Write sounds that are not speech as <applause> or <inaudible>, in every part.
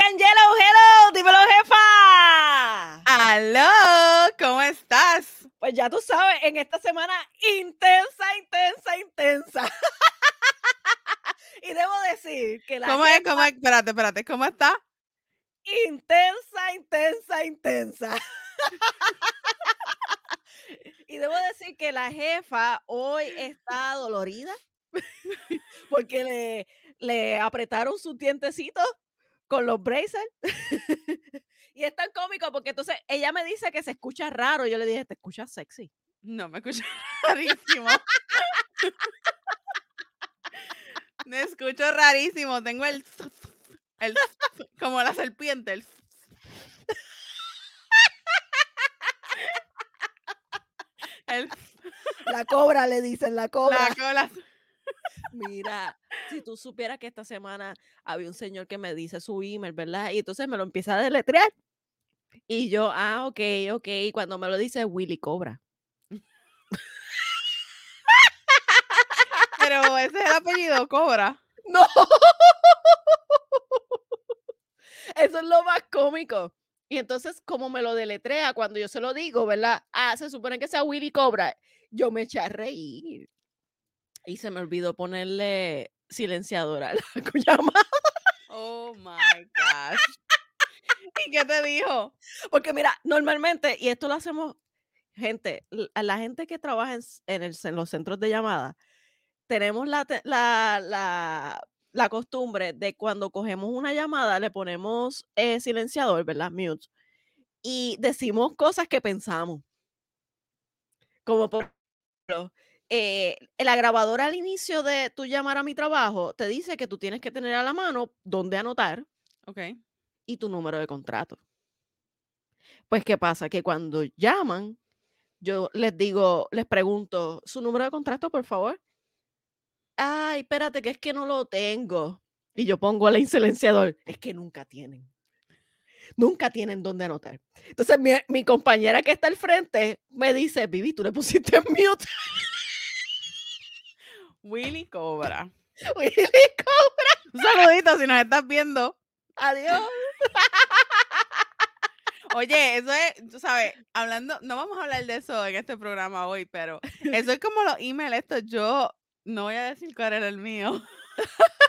And Yellow, hello, dímelo, jefa. ¡Aló! ¿Cómo estás? Pues ya tú sabes, en esta semana intensa, intensa, intensa. <laughs> y debo decir que la ¿Cómo es? jefa ¿Cómo es? Espérate, espérate. ¿Cómo está? intensa, intensa, intensa. y debo decir que la jefa hoy está dolorida <laughs> porque le, le apretaron sus dientecitos con los braces. <laughs> y es tan cómico porque entonces ella me dice que se escucha raro. Yo le dije, te escuchas sexy. No, me escucho <laughs> rarísimo. me escucho rarísimo. Tengo el... el como la serpiente. el- el- La cobra, le dicen, la cobra. la cola. Mira, si tú supieras que esta semana había un señor que me dice su email, ¿verdad? Y entonces me lo empieza a deletrear. Y yo, ah, ok, ok. Y cuando me lo dice, Willy Cobra. Pero ese es el apellido, Cobra. <laughs> No. Eso es lo más cómico. Y entonces, como me lo deletrea cuando yo se lo digo, ¿verdad? Ah, se supone que sea Willy Cobra. Yo me eché a reír. Y se me olvidó ponerle silenciador a la <laughs> llamada. Oh my gosh. ¿Y qué te dijo? Porque mira, normalmente, y esto lo hacemos, gente, a la gente que trabaja en, en el- en los centros de llamada, tenemos la, la, la, la costumbre de cuando cogemos una llamada, le ponemos eh, silenciador, ¿verdad? Mute. Y decimos cosas que pensamos. Como por ejemplo, eh, la grabadora al inicio de tu llamar a mi trabajo te dice que tú tienes que tener a la mano donde anotar Ok. y tu número de contrato. Pues, ¿qué pasa? Que cuando llaman, yo les digo, les pregunto, ¿su número de contrato, por favor? Ay, espérate, que es que no lo tengo. Y yo pongo el silenciador. Es que nunca tienen. Nunca tienen dónde anotar. Entonces, mi, mi compañera que está al frente me dice, Vivi, tú le pusiste en <laughs> mute. Willy Cobra. <laughs> Willy, co- Un saludito si nos estás viendo. Adiós. <laughs> Oye, eso es, tú sabes, hablando, no vamos a hablar de eso en este programa hoy, pero eso es como los emails estos. Yo no voy a decir cuál era el mío. <laughs>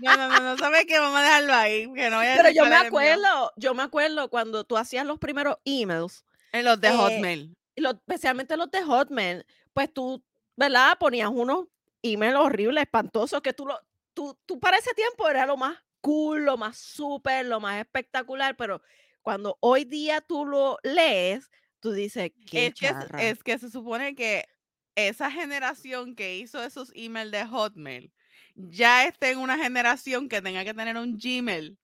No, no, no, no sabes que vamos a dejarlo ahí, que no voy a Pero yo me acuerdo, yo me acuerdo cuando tú hacías los primeros emails, En los de eh, Hotmail. lo- especialmente los de Hotmail, pues tú, ¿verdad? Ponías unos emails horribles, espantosos, que tú, lo, tú, tú para ese tiempo era lo más cool, lo más súper, lo más espectacular, pero cuando hoy día tú lo lees, tú dices, qué Es que, se- charra". es que se supone que esa generación que hizo esos emails de Hotmail ya está en una generación que tenga que tener un Gmail.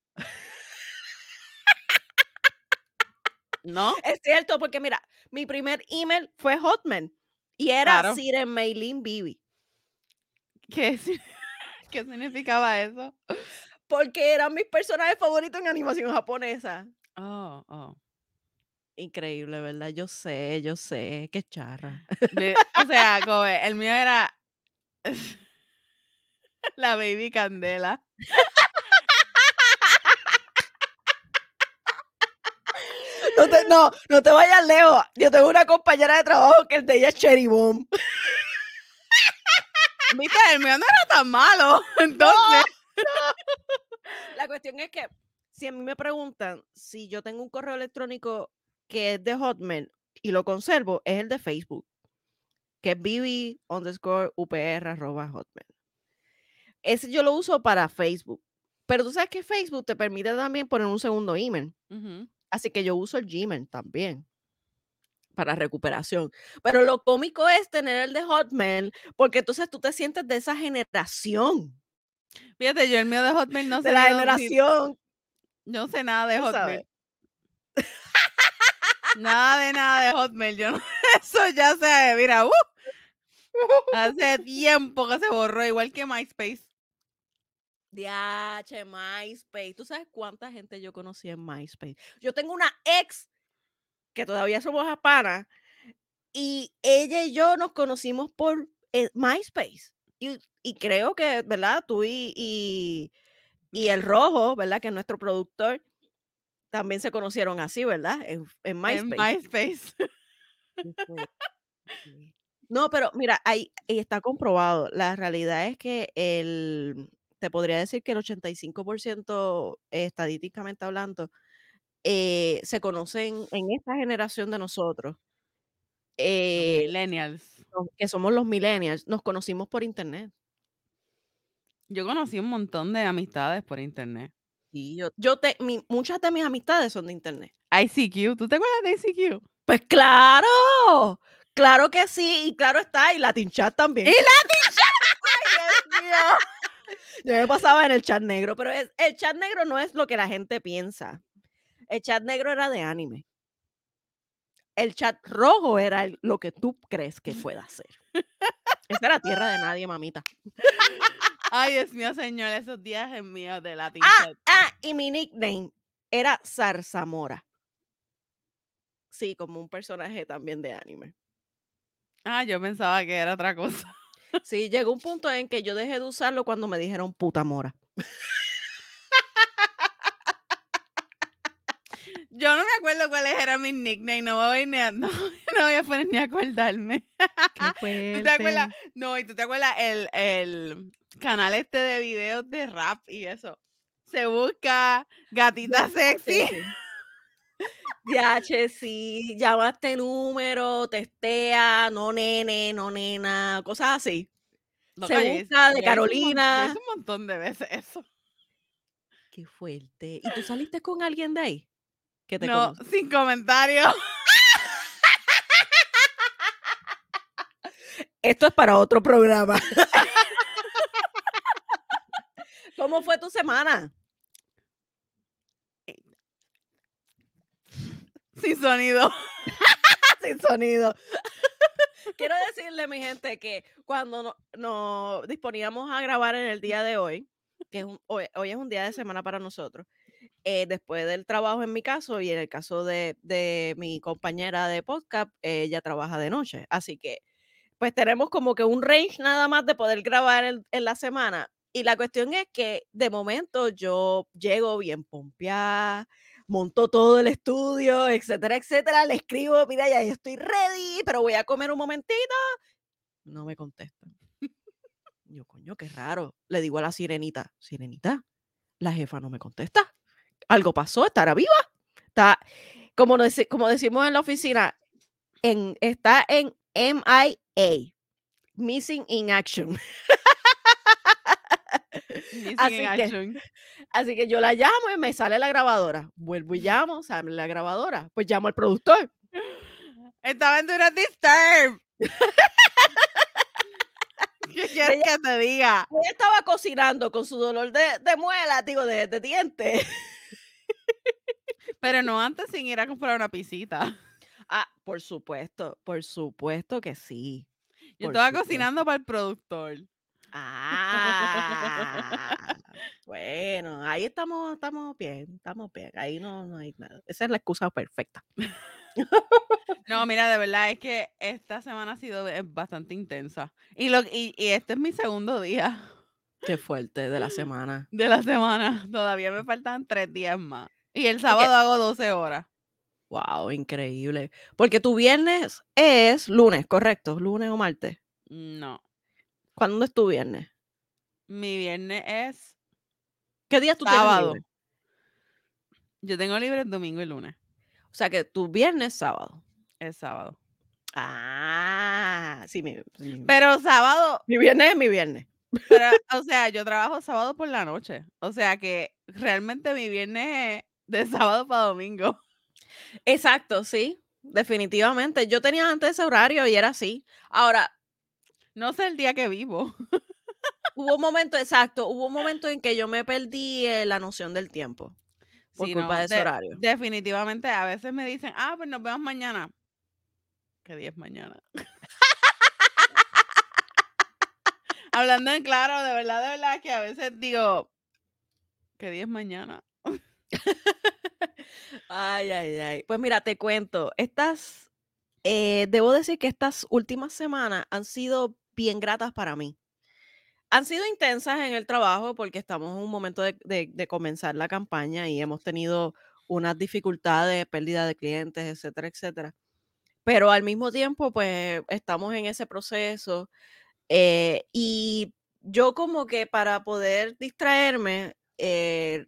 ¿No? Es cierto, porque mira, mi primer email fue Hotmail y era Claro. Siren Maylin Bibi, ¿Qué, <laughs> ¿Qué significaba eso? porque eran mis personajes favoritos en animación japonesa. Oh, oh. Increíble, ¿verdad? Yo sé, yo sé, qué charra. O sea, <laughs> como el mío era <laughs> la baby candela. No te, no, no te vayas lejos. Yo tengo una compañera de trabajo que el de ella es Cherry Bomb. Viste, el mío no era tan malo. <laughs> Entonces, La cuestión es que si a mí me preguntan si yo tengo un correo electrónico que es de Hotmail y lo conservo, es el de Facebook, que es bibi underscore upr arroba hotmail. Ese yo lo uso para Facebook. Pero tú sabes que Facebook te permite también poner un segundo email. Así que yo uso el Gmail también para recuperación. Pero lo cómico es tener el de Hotmail, porque entonces tú te sientes de esa generación, fíjate, yo el mío de Hotmail no <laughs> sé de la ni generación. Yo no sé nada de Hotmail. Nada de nada de Hotmail. Yo no, <laughs> eso ya se, mira, uh, hace <laughs> tiempo que se borró, igual que MySpace. DH, MySpace. ¿Tú sabes cuánta gente yo conocí en MySpace? Yo tengo una ex que todavía somos a pana y ella y yo nos conocimos por eh, MySpace. Y, y creo que, ¿verdad? Tú y, y, Y el rojo, ¿verdad? Que es nuestro productor, también se conocieron así, ¿verdad? En, en MySpace. En MySpace. <laughs> No, pero mira, ahí, ahí está comprobado. La realidad es que el, te podría decir que el 85% estadísticamente hablando, eh, se conocen en esta generación de nosotros. Eh, millennials. que somos los millennials, nos conocimos por internet. Yo conocí un montón de amistades por internet. Y yo, yo te, mi, muchas de mis amistades son de internet. ICQ, ¿tú te acuerdas de ICQ? Pues claro, claro que sí, y claro está, y Latin Chat también. ¡Y Latin Chat! ¡Ay, Dios mío! Yo me pasaba en el chat negro, pero es, el chat negro no es lo que la gente piensa. El chat negro era de anime. El chat rojo era el- lo que tú crees que <laughs> pueda ser. Esa era tierra de nadie, mamita. <laughs> Ay, Dios mío, señor, esos días en míos de Latin Ah, ah, y mi nickname era Zarzamora. Sí, como un personaje también de anime. Ah, yo pensaba que era otra cosa. Sí, llegó un punto en que yo dejé de usarlo cuando me dijeron puta mora. Yo no me acuerdo cuáles eran mis nicknames, no voy, ni a, <laughs> no, no voy a poner ni a acordarme. Qué <laughs> ¿Tú te acuerdas? No, y tú te acuerdas el, el canal este de videos de rap y eso. Se busca gatita sexy. DH, sí, llama a este número, testea, no nene, no nena, cosas así. Loca, Se busca de un Carolina. hice un montón de veces eso. Qué fuerte. ¿Y tú saliste con alguien de ahí? Que te No, conoce? sin comentarios. Esto es para otro programa. <laughs> ¿Cómo fue tu semana? Sin sonido. <laughs> Sin sonido. Quiero decirle, mi gente, que cuando no- nos disponíamos a grabar en el día de hoy, que es un- hoy, hoy es un día de semana para nosotros, eh, después del trabajo en mi caso y en el caso de, de mi compañera de podcast, ella trabaja de noche. Así que, pues tenemos como que un range nada más de poder grabar en, la semana. Y la cuestión es que de momento yo llego bien pompeada, monto todo el estudio, etcétera, etcétera. Le escribo, mira, ya estoy ready, pero voy a comer un momentito. No me contestan. Yo, coño, qué raro. Le digo a la sirenita, sirenita, la jefa no me contesta. Algo pasó, estará viva. Está, como, deci- como decimos en la oficina, en, está en MIA, Missing in Action. <laughs> Missing Así in que- action. Así que yo la llamo y me sale la grabadora. Vuelvo y llamo, sale la grabadora. Pues llamo al productor. Estaba en Dura Disturb. <laughs> ¿Qué quieres Ella- que te diga? Ella estaba cocinando con su dolor de, de muela, digo, de, de diente. Pero no antes sin ir a comprar una pisita. Ah, por supuesto, por supuesto que sí. Yo Por estaba supuesto. cocinando para el productor. Ah, bueno, ahí estamos, estamos bien, estamos bien. Ahí no, no hay nada. Esa es la excusa perfecta. <laughs> No, mira, de verdad es que esta semana ha sido bastante intensa. Y, lo, y, y este es mi segundo día Qué fuerte de la semana. <laughs> de la semana. Todavía me faltan tres días más. Y el sábado hago 12 horas. Wow, increíble. Porque tu viernes es lunes, correcto, lunes o martes. No. ¿Cuándo es tu viernes? Mi viernes es ¿Qué día tú sábado. tienes? Yo tengo libre el domingo y lunes. O sea que tu viernes es sábado. Es sábado. Ah, sí, mi, mi- Pero sábado, mi viernes es mi viernes. pero, <laughs> o sea, yo trabajo sábado por la noche. O sea que realmente mi viernes es de sábado para domingo. Exacto, sí, definitivamente. Yo tenía antes ese horario y era así. Ahora, No sé el día que vivo. hubo un momento, exacto, hubo un momento en que yo me perdí eh, la noción del tiempo por Sí, culpa no, de ese de- horario. Definitivamente, a veces me dicen, ah, pues nos vemos mañana. ¿Qué día es mañana? <laughs> Hablando en claro, de verdad, de verdad, que a veces digo, ¿qué día es mañana? <laughs> Ay, ay, ay. Pues mira, te cuento, estas, eh, debo decir que estas últimas semanas han sido bien gratas para mí. han sido intensas en el trabajo porque estamos en un momento de, de- de comenzar la campaña y hemos tenido unas dificultades, pérdida de clientes, etcétera, etcétera. Pero al mismo tiempo, pues estamos en ese proceso eh, y yo como que para poder distraerme, eh,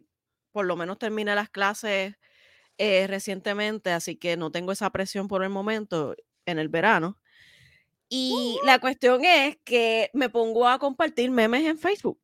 por lo menos terminé las clases eh, recientemente, así que no tengo esa presión por el momento en el verano. Y la cuestión es que me pongo a compartir memes en Facebook.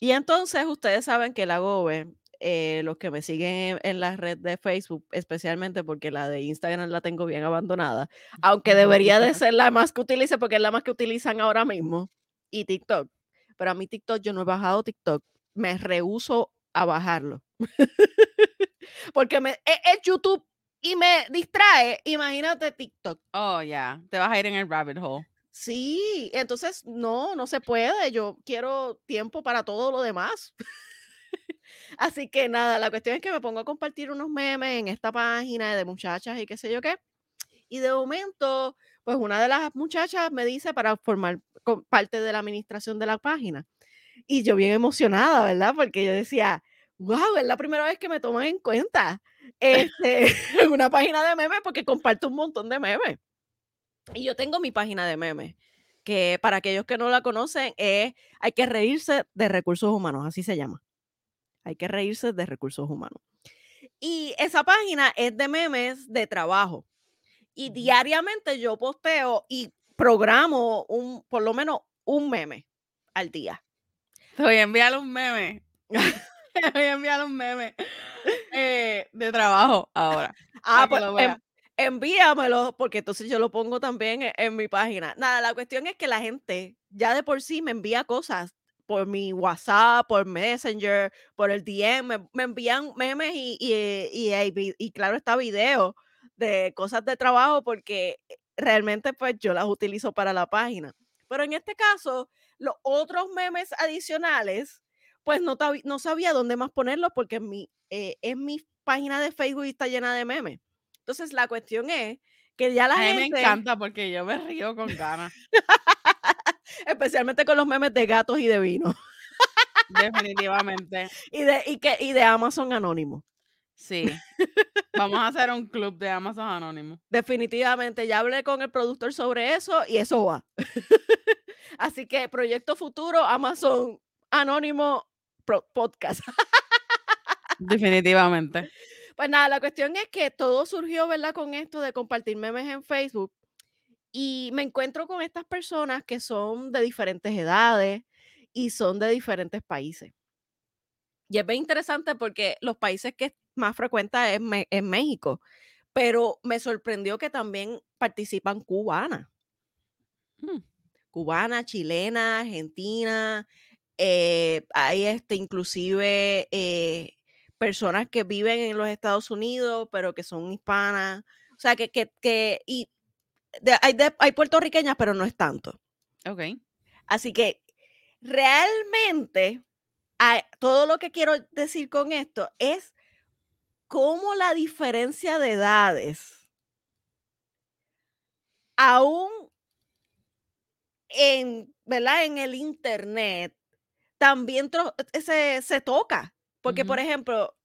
Y entonces ustedes saben que la GOBE, eh, los que me siguen en, en la red de Facebook, especialmente porque la de Instagram la tengo bien abandonada, aunque debería de ser la más que utilice porque es la más que utilizan ahora mismo, y TikTok. Pero a mí TikTok yo no he bajado TikTok, me rehuso a bajarlo. <laughs> porque me, es, es YouTube y me distrae, imagínate TikTok. Oh, ya. Te vas a ir en el rabbit hole. Sí, entonces no, no se puede. Yo quiero tiempo para todo lo demás. <laughs> Así que nada, la cuestión es que me pongo a compartir unos memes en esta página de muchachas y qué sé yo qué. Y de momento, pues una de las muchachas me dice para formar parte de la administración de la página. Y yo bien emocionada, ¿verdad? Porque yo decía, wow, es la primera vez que me toman en cuenta este, <laughs> <laughs> en una página de memes porque comparto un montón de memes. Y yo tengo mi página de memes, que para aquellos que no la conocen es Hay que reírse de recursos humanos, así se llama. Hay que reírse de recursos humanos. Y esa página es de memes de trabajo. Y diariamente yo posteo y programo un, por lo menos un meme al día. Te voy a enviar un meme. <laughs> Te voy a enviar un meme eh, de trabajo ahora. Ah, pues en- envíamelo, porque entonces yo lo pongo también en, en mi página. Nada, la cuestión es que la gente ya de por sí me envía cosas por mi WhatsApp, por Messenger, por el DM, me, me envían memes y, y, y, y y claro está video de cosas de trabajo porque realmente pues yo las utilizo para la página. Pero en este caso, los otros memes adicionales, pues no, sabía dónde más ponerlos porque en mi, eh, en mi página de Facebook está llena de memes. Entonces la cuestión es que ya la A mí me gente, encanta porque yo me río con ganas. <laughs> especialmente con los memes de gatos y de vino Definitivamente. <laughs> y de, y que, y de Amazon Anónimo. Sí. Vamos a hacer un club de Amazon Anónimo. Definitivamente, ya hablé con el productor sobre eso y eso va. <laughs> Así que proyecto futuro, Amazon Anónimo Podcast. Definitivamente. <laughs> Pues nada, la cuestión es que todo surgió, ¿verdad? Con esto de compartir memes en Facebook. Y me encuentro con estas personas que son de diferentes edades y son de diferentes países. Y es bien interesante porque los países que más frecuenta es, México, pero me sorprendió que también participan cubanas. Mm. Cubana, chilena, argentina, eh, hay este, inclusive eh, personas que viven en los Estados Unidos, pero que son hispanas. O sea, que, que, que y de- hay, de- hay puertorriqueñas, pero no es tanto. Ok. Así que realmente a- todo lo que quiero decir con esto es cómo la diferencia de edades, aún en, ¿verdad? en el internet, también eh, se, se toca. Porque, por ejemplo,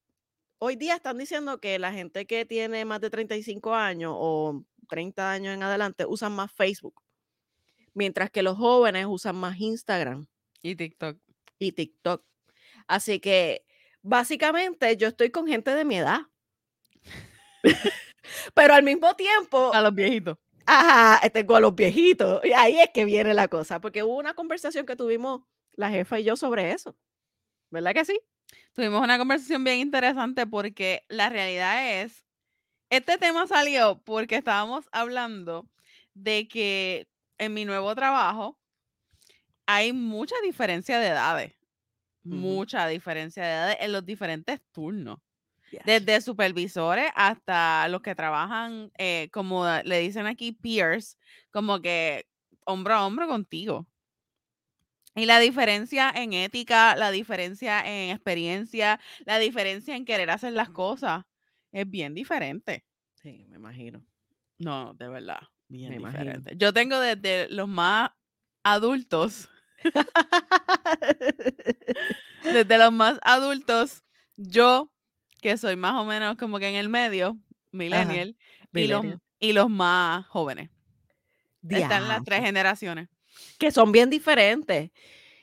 hoy día están diciendo que la gente que tiene más de 35 años o 30 años en adelante usan más Facebook, mientras que los jóvenes usan más Instagram Y TikTok. y TikTok. Así que básicamente yo estoy con gente de mi edad. <laughs> <laughs> Pero al mismo tiempo, A los viejitos. Ajá, tengo a los viejitos. Y ahí es que viene la cosa, porque hubo una conversación que tuvimos la jefa y yo sobre eso. ¿Verdad que sí? Tuvimos una conversación bien interesante porque la realidad es, este tema salió porque estábamos hablando de que en mi nuevo trabajo hay mucha diferencia de edades. Mucha diferencia de edades en los diferentes turnos. Yes. Desde supervisores hasta los que trabajan, eh, como le dicen aquí, peers, como que hombro a hombro contigo. Y la diferencia en ética, la diferencia en experiencia, la diferencia en querer hacer las cosas es bien diferente. Sí, me imagino. No, de verdad, bien Me imagino. diferente. Yo tengo desde los más adultos <laughs> <laughs> Desde los más adultos, yo, que soy más o menos como que en el medio, millennial, y los, y los más jóvenes. Están las tres generaciones. Que son bien diferentes.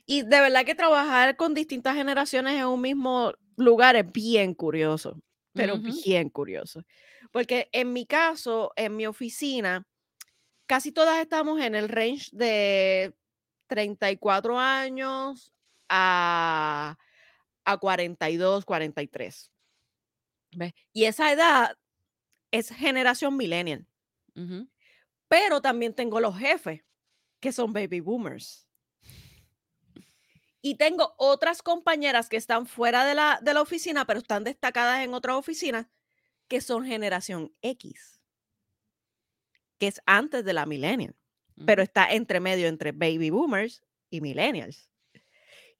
Y de verdad que trabajar con distintas generaciones en un mismo lugar es bien curioso, pero bien curioso. Porque en mi caso, en mi oficina, casi todas estamos en el range de 34 años a, a 42, 43. ¿Ves? Y esa edad es generación millennial. Pero también tengo los jefes, que son baby boomers. Y tengo otras compañeras que están fuera de la, de la oficina, pero están destacadas en otras oficinas, que son generación X, que es antes de la millennial, pero está entre medio entre baby boomers y millennials.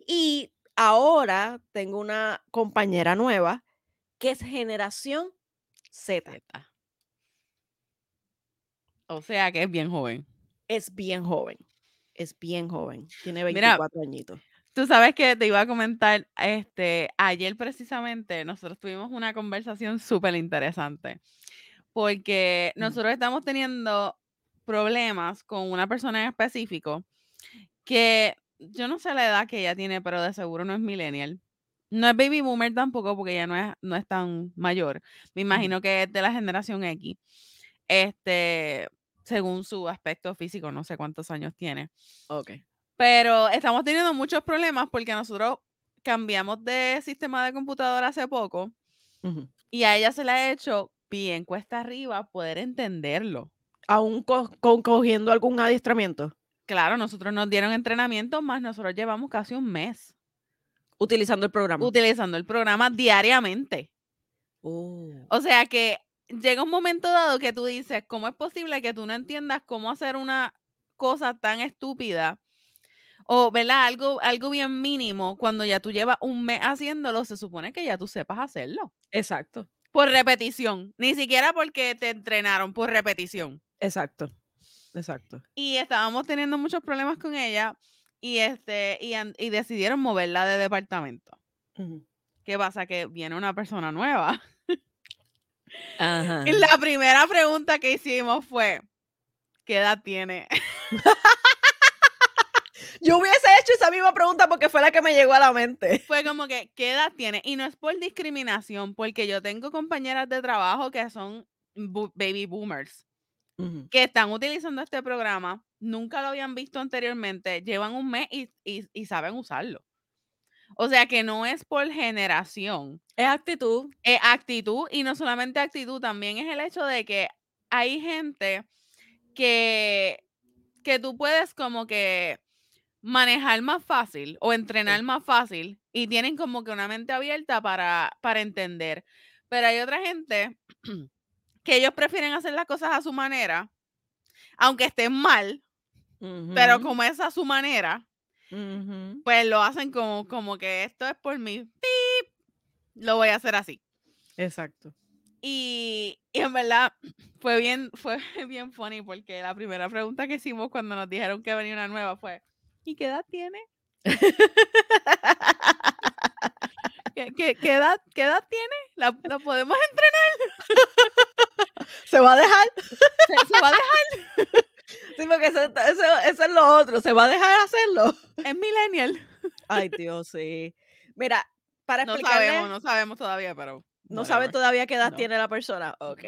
Y ahora tengo una compañera nueva que es generación Z. Zeta. O sea que es bien joven. Es bien joven, es bien joven, tiene Mira, 24 añitos. Tú sabes que te iba a comentar, este, ayer precisamente nosotros tuvimos una conversación súper interesante, porque nosotros estamos teniendo problemas con una persona en específico que yo no sé la edad que ella tiene, pero de seguro no es millennial. No es baby boomer tampoco, porque ella no es, no es tan mayor. Me imagino que es de la generación X. Este, según su aspecto físico, no sé cuántos años tiene. Ok. Pero estamos teniendo muchos problemas porque nosotros cambiamos de sistema de computadora hace poco y a ella se le ha hecho bien cuesta arriba poder entenderlo. ¿Aún co- co- cogiendo algún adiestramiento? Claro, nosotros nos dieron entrenamiento, más nosotros llevamos casi un mes Utilizando el programa. utilizando el programa diariamente. Oh. O sea que llega un momento dado que tú dices, ¿cómo es posible que tú no entiendas cómo hacer una cosa tan estúpida? O, ¿verdad? Algo, algo bien mínimo, cuando ya tú llevas un mes haciéndolo, se supone que ya tú sepas hacerlo. Exacto, Por repetición. Ni siquiera porque te entrenaron, por repetición. exacto, exacto. Y estábamos teniendo muchos problemas con ella y, este, y, y decidieron moverla de departamento. ¿Qué pasa? Que viene una persona nueva. Ajá. Y la primera pregunta que hicimos fue, ¿qué edad tiene? <laughs> Yo hubiese hecho esa misma pregunta porque fue la que me llegó a la mente. Fue como que, ¿qué edad tiene? Y no es por discriminación, porque yo tengo compañeras de trabajo que son baby boomers, Ujú. que están utilizando este programa, nunca lo habían visto anteriormente, llevan un mes y, y- y saben usarlo. O sea que no es por generación, Es actitud. es actitud y no solamente actitud, también es el hecho de que hay gente que, que tú puedes como que manejar más fácil o entrenar más fácil y tienen como que una mente abierta para, para entender. Pero hay otra gente que ellos prefieren hacer las cosas a su manera, aunque estén mal, pero como es a su manera, pues lo hacen como, como que esto es por mí, ¡pip! lo voy a hacer así. Exacto. Y, y en verdad <clears throat> fue bien, fue <laughs> bien funny porque la primera pregunta que hicimos cuando nos dijeron que venía una nueva fue, ¿y qué edad tiene? <laughs> <laughs> ¿Qué, qué- qué edad, qué edad tiene? ¿La, la podemos entrenar? <laughs> ¿Se va a dejar? ¿Se, se va a dejar? <laughs> Sí, porque eso, eso- eso es lo otro. ¿Se va a dejar hacerlo? Es millennial. Ay, Dios, sí. Mira, para No explicarle... sabemos, no sabemos todavía, pero. No sabe whatever. todavía qué edad No. tiene la persona. Ok.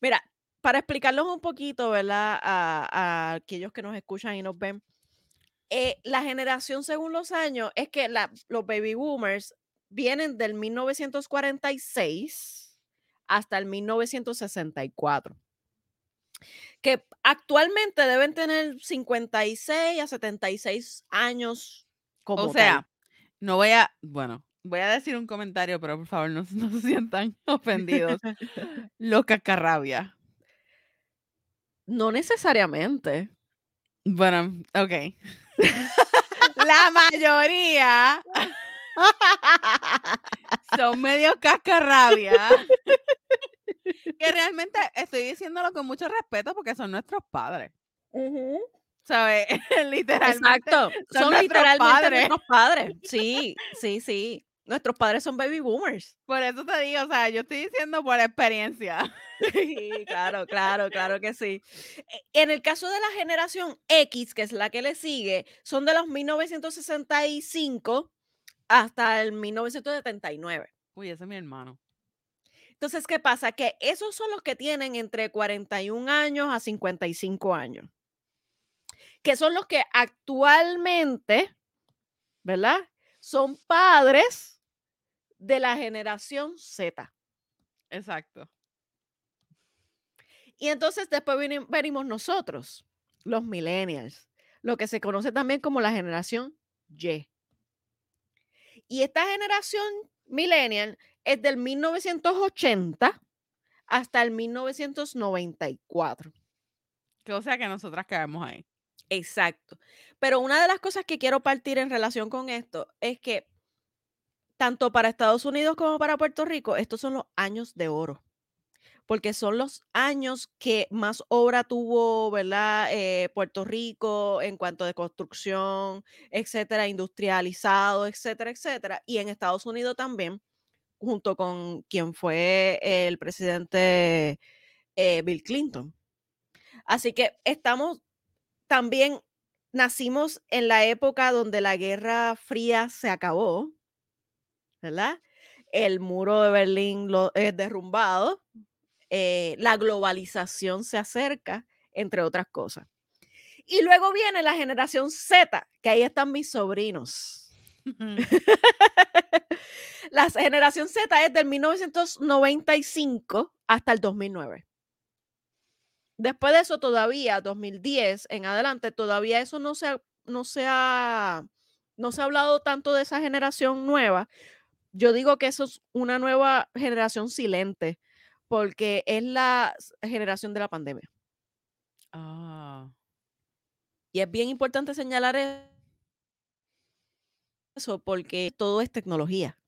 Mira, para explicarlos un poquito, ¿verdad? A, a aquellos que nos escuchan y nos ven. eh, la generación según los años es que la- los baby boomers vienen del 1946 hasta el 1964. Que actualmente deben tener 56 a 76 años como O tal. sea, no voy a. Bueno, voy a decir un comentario, pero por favor no, <laughs> no se sientan ofendidos. <laughs> Los cascarrabias. no necesariamente. Bueno, ok. <laughs> La mayoría son medio cascarrabias. que realmente estoy diciéndolo con mucho respeto porque son nuestros padres. ¿sabes? <laughs> Literalmente Exacto, son son nuestros literalmente padres. nuestros padres. Sí, sí, sí. Nuestros padres son baby boomers. Por eso te digo, o sea, yo estoy diciendo por experiencia. Sí, claro, claro, claro que sí. E en el caso de la generación X, que es la que le sigue, son de los 1965 hasta el 1979. Uy, ese es mi hermano. Entonces, ¿qué pasa? Que esos son los que tienen entre 41 años a 55 años. Que son los que actualmente, ¿verdad? Son padres de la generación Z. Exacto. Y entonces después veni- venimos nosotros, los millennials, lo que se conoce también como la generación Y. Y esta generación millennial es del 1980 hasta el 1994. Que o sea que nosotras caemos ahí. Exacto. Pero una de las cosas que quiero partir en relación con esto es que tanto para Estados Unidos como para Puerto Rico, estos son los años de oro. Porque son los años que más obra tuvo, ¿verdad? Eh, Puerto Rico en cuanto de construcción, etcétera, industrializado, etcétera, etcétera. Y en Estados Unidos también, junto con quien fue el presidente eh, Bill Clinton. Así que estamos también nacimos en la época donde la Guerra Fría se acabó, ¿verdad? El muro de Berlín lo, es derrumbado, eh, la globalización se acerca, entre otras cosas. Y luego viene la generación Z, que ahí están mis sobrinos. <laughs> la generación Z es del 1995 hasta el 2009. Después de eso, todavía, 2010 en adelante, todavía eso no se ha, no se ha, no se ha hablado tanto de esa generación nueva. Yo digo que eso es una nueva generación silente, porque es la generación de la pandemia. Ah. Y es bien importante señalar e- eso, porque todo es tecnología.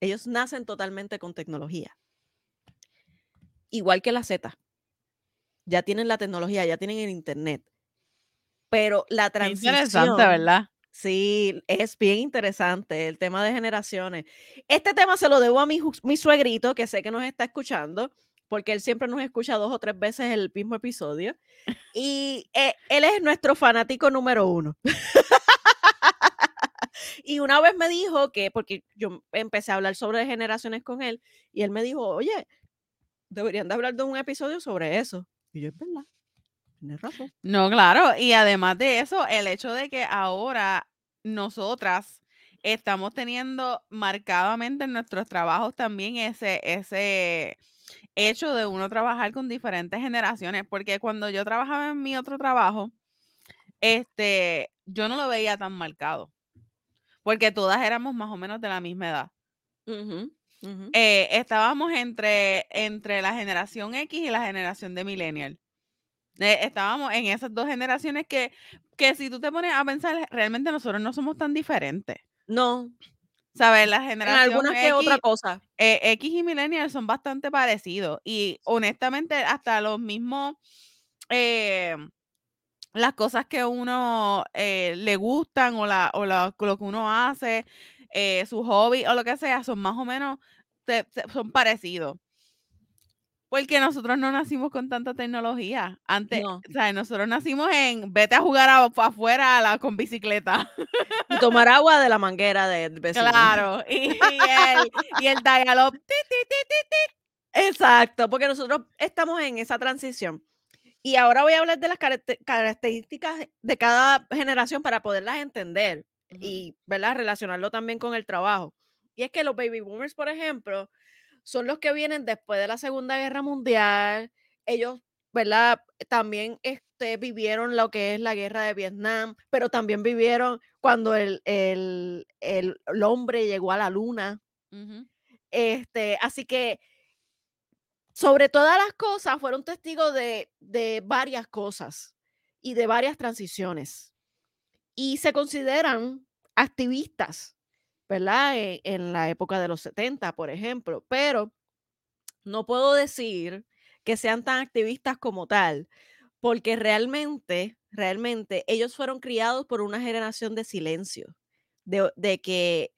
Ellos nacen totalmente con tecnología. Igual que la Z. Ya tienen la tecnología, ya tienen el internet. Pero la Qué transición. interesante, ¿verdad? Sí, es bien interesante el tema de generaciones. Este tema se lo debo a mi, mi suegrito, que sé que nos está escuchando, porque él siempre nos escucha dos o tres veces el mismo episodio. Y eh, él es nuestro fanático número uno. <laughs> y una vez me dijo que, porque yo empecé a hablar sobre generaciones con él, y él me dijo, oye, deberían de hablar de un episodio sobre eso. Y yo, es verdad, tienes razón. No, claro. Y además de eso, el hecho de que ahora nosotras estamos teniendo marcadamente en nuestros trabajos también ese, ese hecho de uno trabajar con diferentes generaciones. Porque cuando yo trabajaba en mi otro trabajo, este, yo no lo veía tan marcado. Porque todas éramos más o menos de la misma edad. Eh, estábamos entre, entre la generación X y la generación de millennial. Eh, estábamos en esas dos generaciones que, que si tú te pones a pensar, realmente nosotros no somos tan diferentes. No, ¿Sabes? La en generación algunas que otra cosa. eh, X y millennial son bastante parecidos. Y honestamente, hasta los mismos, eh, las cosas que uno eh, le gustan o, la, o la- lo que uno hace, eh, su hobby o lo que sea, son más o menos, te- te- son parecidos. Porque nosotros no nacimos con tanta tecnología. Antes, No. o sea, nosotros nacimos en vete a jugar a- afuera a la- con bicicleta. Y tomar agua de la manguera del vecino. Claro. Y, y el, y el ti, ti, ti. Exacto, porque nosotros estamos en esa transición. Y ahora voy a hablar de las caracte- características de cada generación para poderlas entender y ¿verdad? relacionarlo también con el trabajo. Y es que los baby boomers, por ejemplo, son los que vienen después de la Segunda Guerra Mundial. Ellos, ¿verdad? También este, vivieron lo que es la guerra de Vietnam, pero también vivieron cuando el, el- el- el hombre llegó a la luna. Este, así que sobre todas las cosas fueron testigos de, de varias cosas y de varias transiciones. Y se consideran activistas, ¿verdad? E- En, la época de los 70, por ejemplo. Pero no puedo decir que sean tan activistas como tal, Porque realmente, realmente, ellos fueron criados por una generación de silencio, de de que,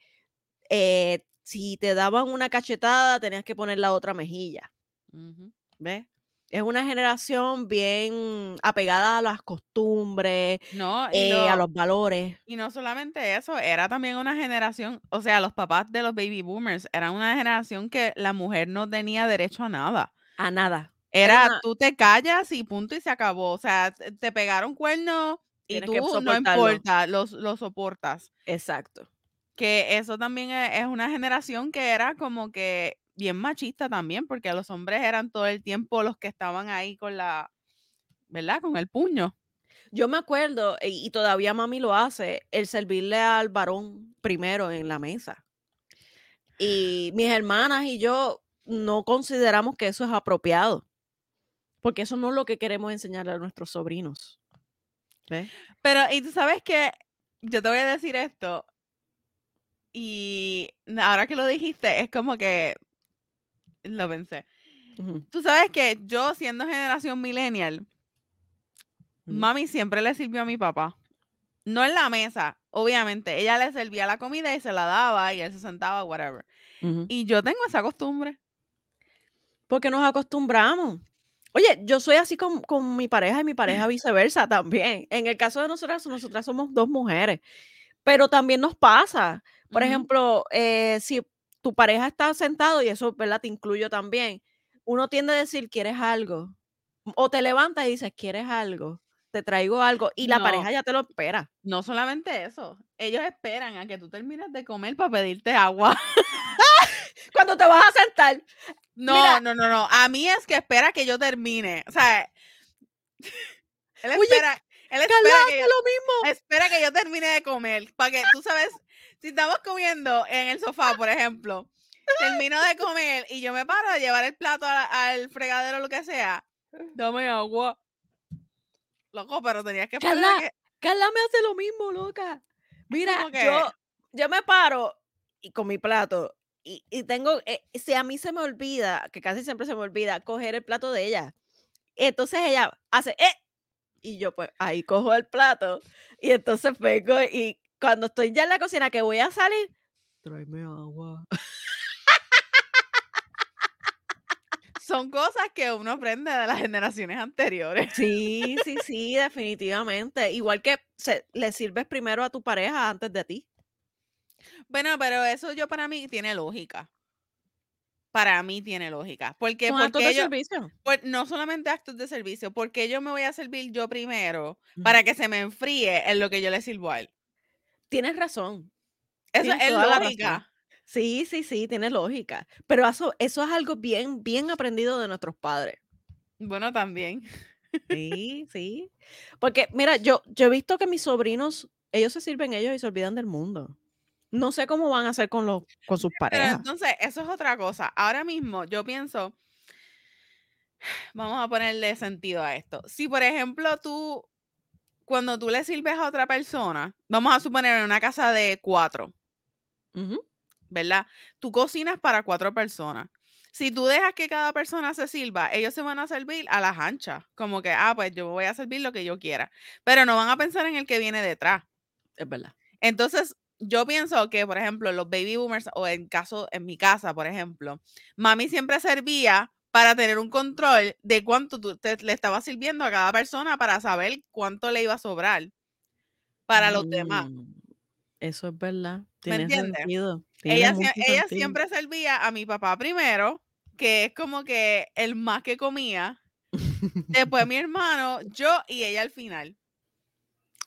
eh, si te daban una cachetada, tenías que poner la otra mejilla. ¿Ves? Es una generación bien apegada a las costumbres, No, eh, a lo los valores. y no solamente eso, era también una generación, o sea, los papás de los baby boomers eran una generación que la mujer no tenía derecho a nada. A nada. Era tú te callas y punto y se acabó. O sea, te pegaron cuernos y que tú no importa, los lo soportas. Exacto. Que eso también e es una generación que era como que bien machista también, porque los hombres eran todo el tiempo los que estaban ahí con la ¿verdad? Con el puño. Yo me acuerdo, y y todavía mami lo hace, el servirle al varón primero en la mesa. Y mis hermanas y yo no consideramos que eso es apropiado. Porque eso no es lo que queremos enseñarle a nuestros sobrinos. ¿Ves? Pero, y tú sabes que yo te voy a decir esto y ahora que lo dijiste, es como que lo pensé. Tú sabes que yo siendo generación millennial, Ujú. mami siempre le sirvió a mi papá. No en la mesa, obviamente. Ella le servía la comida y se la daba y él se sentaba, whatever. Ujú. Y yo tengo esa costumbre. Porque nos acostumbramos. Oye, yo soy así con con mi pareja y mi pareja <clears throat> viceversa también. En el caso de nosotras, nosotras somos 2 mujeres, pero también nos pasa. Por ejemplo, eh, si tu pareja está sentado, y eso, ¿verdad? Te incluyo también, uno tiende a decir: "¿Quieres algo?". O te levantas y dices: "¿Quieres algo? Te traigo algo", y la No. pareja ya te lo espera. No solamente eso, ellos esperan a que tú termines de comer para pedirte agua. <laughs> Cuando te vas a sentar. No, Mira no, no, no. A mí es que espera que yo termine. O sea, él Oye, espera él espera que yo lo mismo. espera que yo termine de comer, para que tú sabes, si estamos comiendo en el sofá, por ejemplo, termino de comer y yo me paro a llevar el plato al fregadero o lo que sea, dame agua. Loco, pero tenías que Carla, que Carla me hace lo mismo, loca. Mira, que yo yo me paro y con mi plato y y tengo, eh, si a mí se me olvida, que casi siempre se me olvida, coger el plato de ella, entonces ella hace: "Eh", y yo, pues, ahí cojo el plato y entonces vengo y cuando estoy ya en la cocina que voy a salir: "Tráeme agua". Son cosas que uno aprende de las generaciones anteriores. Sí, sí, sí, definitivamente. Igual que se le sirves primero a tu pareja antes de ti. Bueno, pero eso yo para mí tiene lógica. Para mí tiene lógica. Porque Son actos de servicio. no solamente actos de servicio, porque yo me voy a servir yo primero para que se me enfríe en lo que yo le sirvo a él. Tienes razón. Eso Tienes es toda la razón. lógica. Sí, sí, sí, tiene lógica. Pero eso eso es algo bien bien aprendido de nuestros padres. Bueno, también. Sí, <laughs> sí. Porque mira, yo yo he visto que mis sobrinos, ellos se sirven ellos y se olvidan del mundo. No sé cómo van a hacer con los con sus Pero parejas. entonces, eso es otra cosa. Ahora mismo yo pienso <sighs> vamos a ponerle sentido a esto. Si, por ejemplo, tú cuando tú le sirves a otra persona, vamos a suponer en una casa de 4 Ujú. ¿verdad? Tú cocinas para 4 personas. Si tú dejas que cada persona se sirva, ellos se van a servir a las anchas, como que, ah, pues yo voy a servir lo que yo quiera, pero no van a pensar en el que viene detrás. Es verdad. Entonces, yo pienso que, por ejemplo, los baby boomers o en caso en mi casa, por ejemplo, mami siempre servía para tener un control de cuánto tú te le estabas sirviendo a cada persona para saber cuánto le iba a sobrar para los demás. Mm, eso es verdad. ¿Me Tiene entiendes? sentido. Tiene Ella sentido. siempre servía a mi papá primero, que es como que el más que comía, después mi <laughs> hermano, yo y ella al final.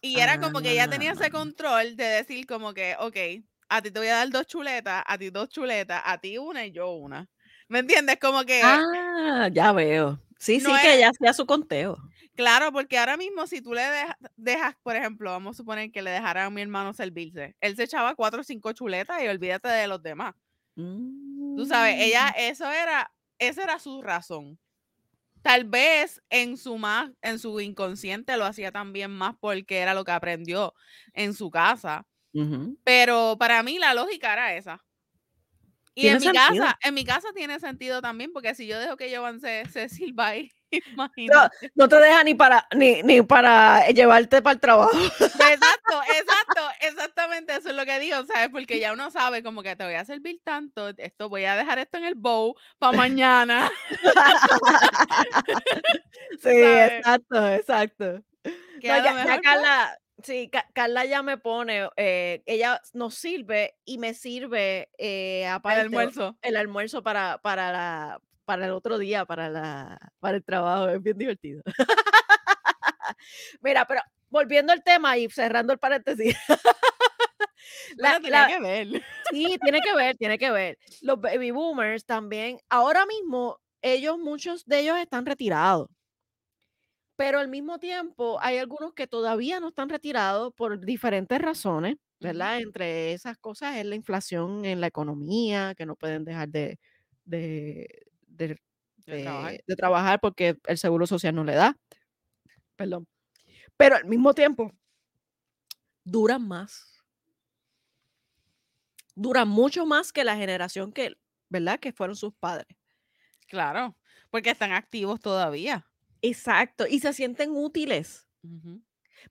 Y era como que ella tenía ese Ah. control de decir como que: "Okey, a ti te voy a dar 2 chuletas, a ti 2 chuletas, a ti 1 y yo 1". ¿Me entiendes? Como que Ah, ya veo. Sí, sí, que ella hacía su conteo. claro, porque ahora mismo si tú le deja dejas, por ejemplo, vamos a suponer que le dejara a mi hermano servirse, él se echaba 4 o 5 chuletas y olvídate de los demás. Tú sabes, ella Mm. eso era esa era su razón. Tal vez en su más en su inconsciente lo hacía también más porque era lo que aprendió en su casa, pero para mí la lógica era esa. Y en mi sentido. casa en mi casa tiene sentido también, porque si yo dejo que Jovan se se sirva ahí No, Imagínate. no te deja ni para, ni, ni para llevarte para el trabajo. <laughs> Exacto, exacto, exactamente eso es lo que digo, ¿sabes? Porque ya uno sabe como que te voy a servir tanto, esto voy a dejar esto en el bowl para mañana. <laughs> Sí, <laughs> ¿Sabes? exacto, exacto. No, ya, ya pues, Carla, sí, Ca- Carla ya me pone, eh, ella nos sirve y me sirve eh, el aparte almuerzo. el almuerzo para, para, la, para el otro día, para, la, para el trabajo, es bien divertido. <laughs> Mira, pero volviendo al tema y cerrando el paréntesis. <laughs> la- Bueno, la- que ver. Sí, tiene que ver, tiene que ver. Los baby boomers también, ahora mismo, ellos, muchos de ellos están retirados. Pero al mismo tiempo, hay algunos que todavía no están retirados por diferentes razones. ¿verdad? Entre esas cosas es la inflación en la economía, que no pueden dejar de, de, de- De trabajar. de trabajar porque el seguro social no le da. Perdón. Pero al mismo tiempo, duran más. Duran mucho más que la generación que, ¿verdad? Que fueron sus padres. Claro, porque están activos todavía. Exacto. Y se sienten útiles. Ujú.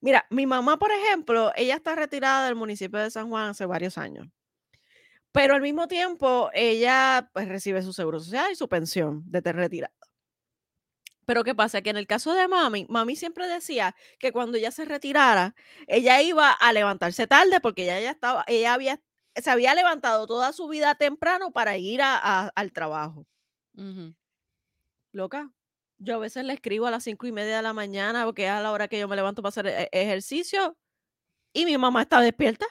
Mira, mi mamá, por ejemplo, ella está retirada del municipio de San Juan hace varios años. Pero al mismo tiempo, ella pues, recibe su seguro social y su pensión de ter- retirada. Pero ¿qué pasa? Que en el caso de mami, mami siempre decía que cuando ella se retirara, ella iba a levantarse tarde porque ella ya estaba, ella había, se había levantado toda su vida temprano para ir a- a- al trabajo. Ujú. Loca, yo a veces le escribo a las cinco y media de la mañana porque es a la hora que yo me levanto para hacer e- ejercicio y mi mamá está despierta.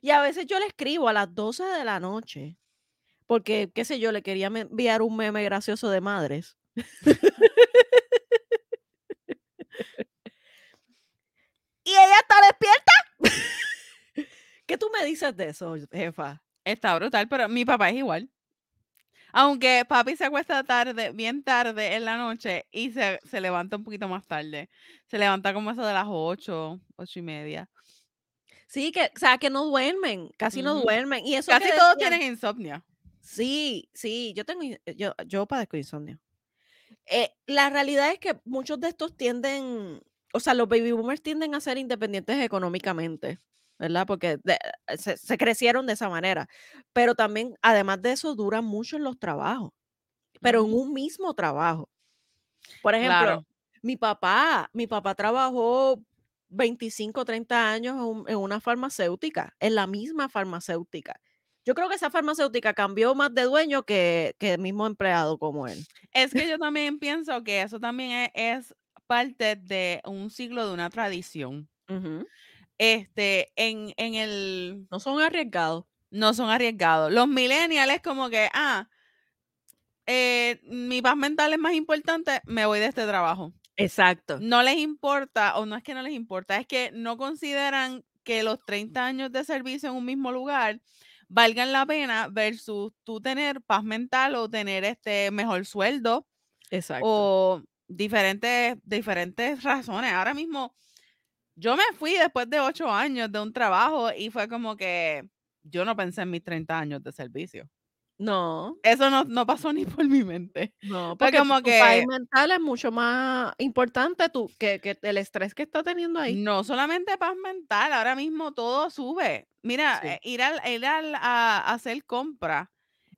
Y a veces yo le escribo a las 12 de la noche porque, qué sé yo, le quería enviar un meme gracioso de madres. <laughs> y ella está despierta. <laughs> ¿Qué tú me dices de eso, jefa? Está brutal, pero mi papá es igual. Aunque papi se acuesta tarde, bien tarde en la noche y se, se levanta un poquito más tarde. Se levanta como eso de las 8, 8 y media. Sí, que, o sea, que no duermen, casi no duermen. Y eso Casi que todos decían- tienen insomnio. Sí, sí, yo tengo, in- yo, yo padezco insomnio. Eh, la realidad es que muchos de estos tienden, o sea, los baby boomers tienden a ser independientes económicamente, ¿verdad? Porque de- se, se crecieron de esa manera. Pero también, además de eso, duran mucho en los trabajos, pero en un mismo trabajo. Por ejemplo, Claro. mi papá, mi papá trabajó 25, 30 años en, un- en una farmacéutica, en la misma farmacéutica. Yo creo que esa farmacéutica cambió más de dueño que, que el mismo empleado como él. Es que yo también pienso que eso también es, es parte de un ciclo de una tradición. Ujú. Este, en, en el No son arriesgados. no son arriesgados. Los millennials es como que, ah, eh, mi paz mental es más importante, me voy de este trabajo. Exacto. No les importa, o no es que no les importa, es que no consideran que los 30 años de servicio en un mismo lugar valgan la pena versus tú tener paz mental o tener este mejor sueldo Exacto. o diferentes, diferentes razones. Ahora mismo, yo me fui después de ocho años de un trabajo y fue como que yo no pensé en mis 30 años de servicio. No, Eso no, no pasó ni por mi mente. no, porque como tu paz que- mental es mucho más importante tú, que, que el estrés que está teniendo ahí. No solamente paz mental, ahora mismo todo sube. Mira, Sí. eh, ir, al, ir al- a, a hacer compra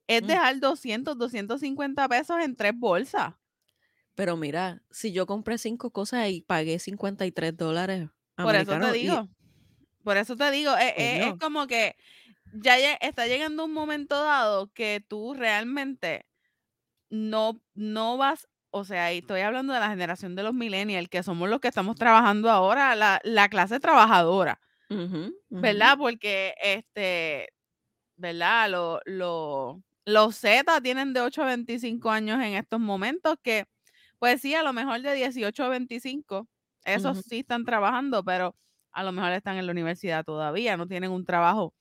es Mm. dejar 200, 250 pesos en tres bolsas. Pero mira, si yo compré cinco cosas y pagué 53 dólares Por eso te y- digo. Por eso te digo, eh, eh, es como que ya está llegando un momento dado que tú realmente no, no vas, o sea, y estoy hablando de la generación de los millennials, que somos los que estamos trabajando ahora, la, la clase trabajadora. ¿verdad? Porque, este, ¿verdad? Lo- lo- los Z tienen de 8 a 25 años en estos momentos, que, pues sí, a lo mejor de 18 a 25, esos sí están trabajando, pero a lo mejor están en la universidad todavía, no tienen un trabajo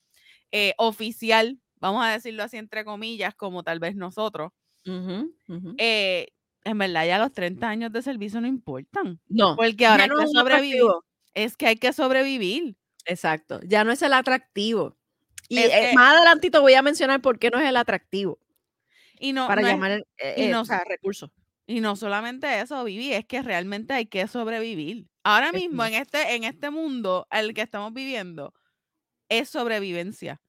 eh, oficial, vamos a decirlo así entre comillas, como tal vez nosotros. Eh, en verdad ya los 30 años de servicio no importan, No, porque ahora hay no que es un sobrevivir. atractivo. Es que hay que sobrevivir. Exacto, ya no es el atractivo. Y Es eh, que- más adelantito voy a mencionar por qué no es el atractivo Y no, para no es- llamar el, y no o sea, recursos. Y no solamente eso, Vivi, es que realmente hay que sobrevivir. Ahora mismo en este en este mundo el que estamos viviendo es sobrevivencia.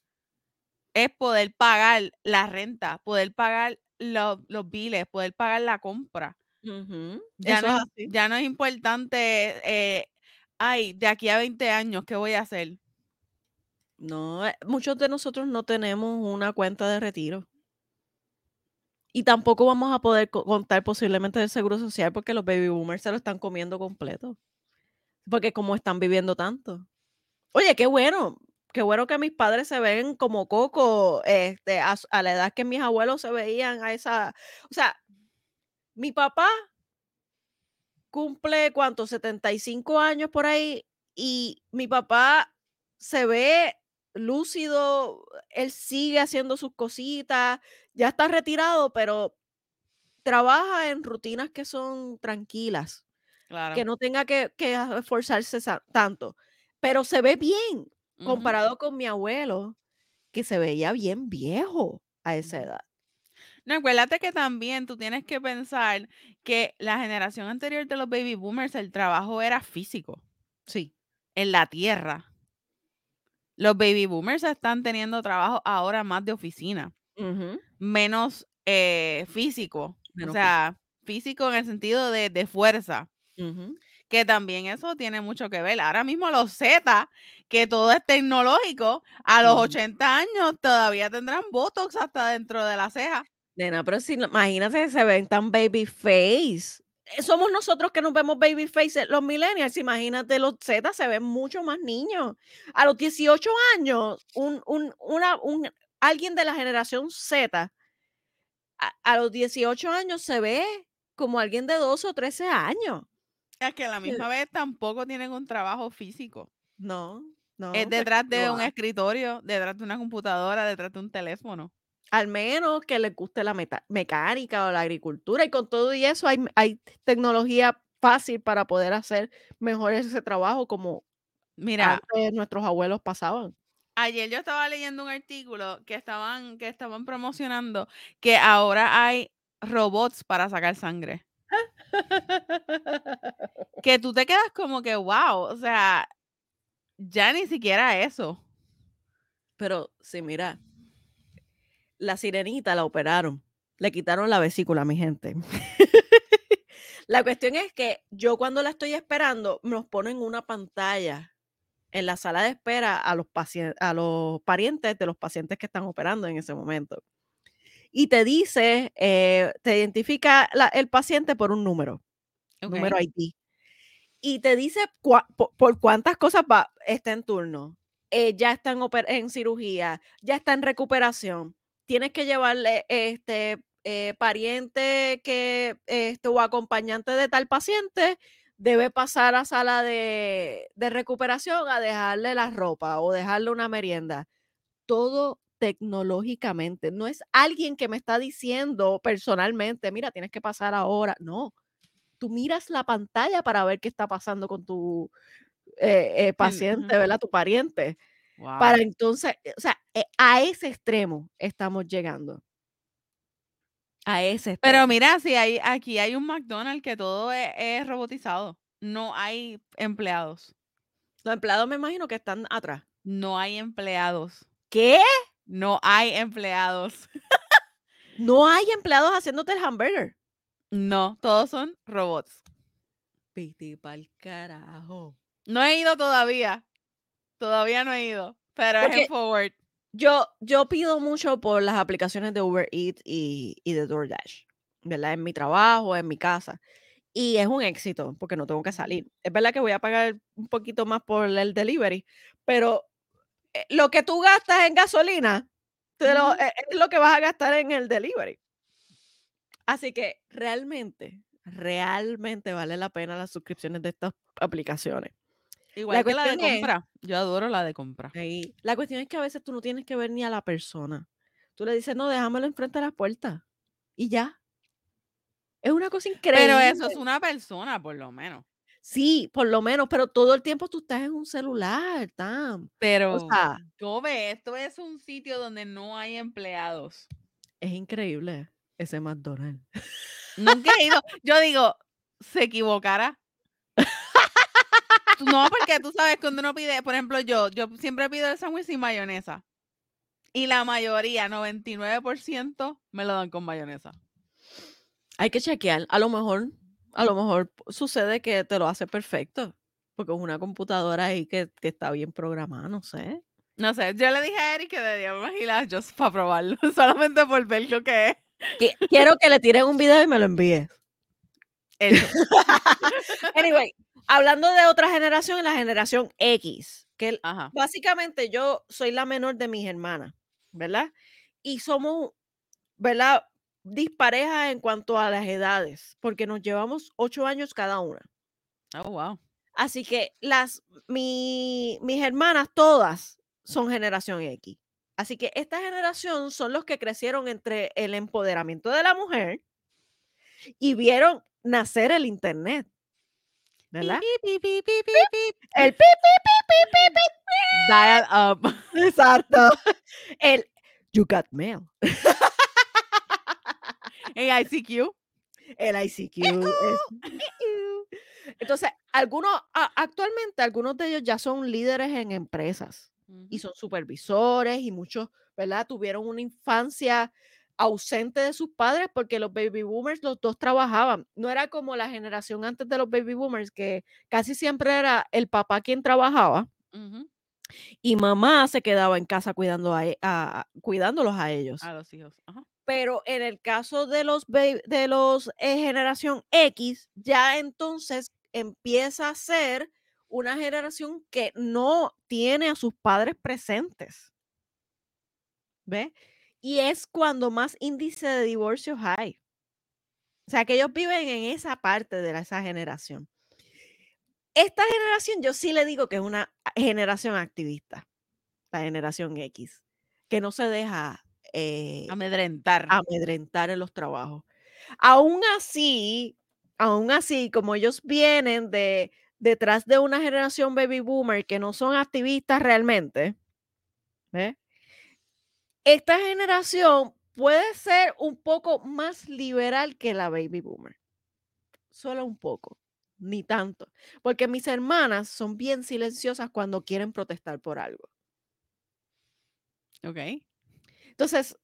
Es poder pagar la renta, poder pagar los los biles, poder pagar la compra. Ya no ya no es importante, eh, ay, de aquí a 20 años, ¿qué voy a hacer? No, eh, muchos de nosotros no tenemos una cuenta de retiro. Y tampoco vamos a poder co contar posiblemente del seguro social, porque los baby boomers se lo están comiendo completo. Porque como están viviendo tanto. Oye, qué bueno, qué bueno que mis padres se ven como coco, este, a a la edad que mis abuelos se veían a esa o sea, mi papá cumple, ¿cuánto? 75 años por ahí, y mi papá se ve lúcido, él sigue haciendo sus cositas, ya está retirado, pero trabaja en rutinas que son tranquilas, Claro. que no tenga que esforzarse tanto, pero se ve bien, comparado con mi abuelo, que se veía bien viejo a esa edad. No, acuérdate que también tú tienes que pensar que la generación anterior de los baby boomers, el trabajo era físico, Sí. en la tierra. Los baby boomers están teniendo trabajo ahora más de oficina, Ujú. menos, eh, físico, o Menos sea, físico en el sentido de de fuerza, que también eso tiene mucho que ver. Ahora mismo los Z, que todo es tecnológico, a los Ujú. 80 años todavía tendrán botox hasta dentro de la ceja. Nena, pero si imagínate, se ven tan baby face. Eh, somos nosotros que nos vemos baby face, eh, los millennials, imagínate, los Z se ven mucho más niños. A los 18 años, un un una un alguien de la generación Z, a a los 18 años se ve como alguien de 12 o 13 años. Es que a la Eh, misma vez tampoco tienen un trabajo físico. no, Es no, pero detrás no de un escritorio, detrás de una computadora, detrás de un teléfono. Al menos que les guste la meta mecánica o la agricultura, y con todo y eso hay hay tecnología fácil para poder hacer mejor ese trabajo como Mira, antes nuestros abuelos pasaban. ayer yo estaba leyendo un artículo que estaban que estaban promocionando que ahora hay robots para sacar sangre. <laughs> Que tú te quedas como que, guau, o sea, ya ni siquiera eso. Pero sí, mira, la sirenita la operaron, le quitaron la vesícula, mi gente. La cuestión es que yo cuando la estoy esperando, nos ponen una pantalla en la sala de espera a los a los parientes de los pacientes que están operando en ese momento. Y te dice, eh, te identifica la el paciente por un número, número. ID. Y te dice cua por cuántas cosas va está en turno, eh, ya está en cirugía, ya está en recuperación, tienes que llevarle, este, eh, pariente que, este, o acompañante de tal paciente, debe pasar a sala de de recuperación a dejarle la ropa o dejarle una merienda. Todo tecnológicamente, no es alguien que me está diciendo personalmente: "Mira, tienes que pasar ahora", no. Tú miras la pantalla para ver qué está pasando con tu, eh eh, paciente, ¿verdad? Tu pariente, para entonces, eh, o sea, eh, a ese extremo estamos llegando. A ese Pero extremo. mira, si hay aquí hay un McDonald's que todo es es robotizado, no hay empleados, Los empleados me imagino que están atrás. no hay empleados, ¿Qué? no hay empleados. <laughs> No hay empleados haciéndote el hamburger. No, todos son robots. Vete pa'l carajo. No he ido todavía, todavía no he ido, pero es en Porque Forward. yo yo pido mucho por las aplicaciones de Uber Eats y y de DoorDash, ¿verdad? En mi trabajo, en mi casa. Y es un éxito, porque no tengo que salir. Es verdad que voy a pagar un poquito más por el delivery, pero, eh, lo que tú gastas en gasolina, te lo Ujú. e es lo que vas a gastar en el delivery. Así que realmente, realmente vale la pena las suscripciones de estas aplicaciones. La Igual que la de es compra, yo adoro la de compra. ahí, la cuestión es que a veces tú no tienes que ver ni a la persona. Tú le dices: "No, déjamelo enfrente de la puerta", y ya. Es una cosa Pero eso increíble. es una persona, por lo menos. Sí, por lo menos, pero todo el tiempo tú estás en un celular, Tam. O Pero, sea, yo ve, esto es un sitio donde no hay empleados. es increíble. Ese McDonald's. Nunca he ido. Yo digo, ¿se equivocará? No, porque tú sabes, cuando uno pide, por ejemplo, yo, yo siempre pido el sándwich sin mayonesa. Y la mayoría, 99%, me lo dan con mayonesa. Hay que chequear. A lo mejor, a lo mejor sucede que te lo hace perfecto. Porque es una computadora ahí que, que está bien programada, no sé. No sé, yo le dije a Eric que deberíamos ir a Just para probarlo, <laughs> solamente por ver lo que es. Quiero que le tiren un video y me lo envíe. Hecho. <laughs> Anyway, hablando de otra generación, la generación X, que Ajá. básicamente yo soy la menor de mis hermanas, ¿verdad? Y somos, ¿verdad? Disparejas en cuanto a las edades, porque nos llevamos ocho años cada una. Oh, wow. Así que las, mi- mis hermanas todas son generación X. Así que esta generación son los que crecieron entre el empoderamiento de la mujer y vieron nacer el Internet. ¿Verdad? El pi, pi, pi, pi, Dial up. <laughs> Exacto. El You Got Mail. En ICQ. El ICQ. es- Entonces, algunos, actualmente, algunos de ellos ya son líderes en empresas. y son supervisores y muchos, ¿verdad? Tuvieron una infancia ausente de sus padres porque los baby boomers, los dos trabajaban. No era como la generación antes de los baby boomers, que casi siempre era el papá quien trabajaba y mamá se quedaba en casa cuidando a, e- a- cuidándolos a ellos. A los hijos. Ajá. Pero en el caso de los, baby- de los eh, generación X, ya entonces empieza a ser una generación que no tiene a sus padres presentes. ¿Ve? Y es cuando más índice de divorcios hay. O sea, que ellos viven en esa parte de la- esa generación. Esta generación, yo sí le digo que es una generación activista, la generación X, que no se deja eh, Amedrentar. amedrentar en los trabajos. Aún así, aún así, como ellos vienen de detrás de una generación baby boomer que no son activistas realmente, ¿ve? Esta generación puede ser un poco más liberal que la baby boomer. Solo un poco, ni tanto. Porque mis hermanas son bien silenciosas cuando quieren protestar por algo. Ok. Entonces,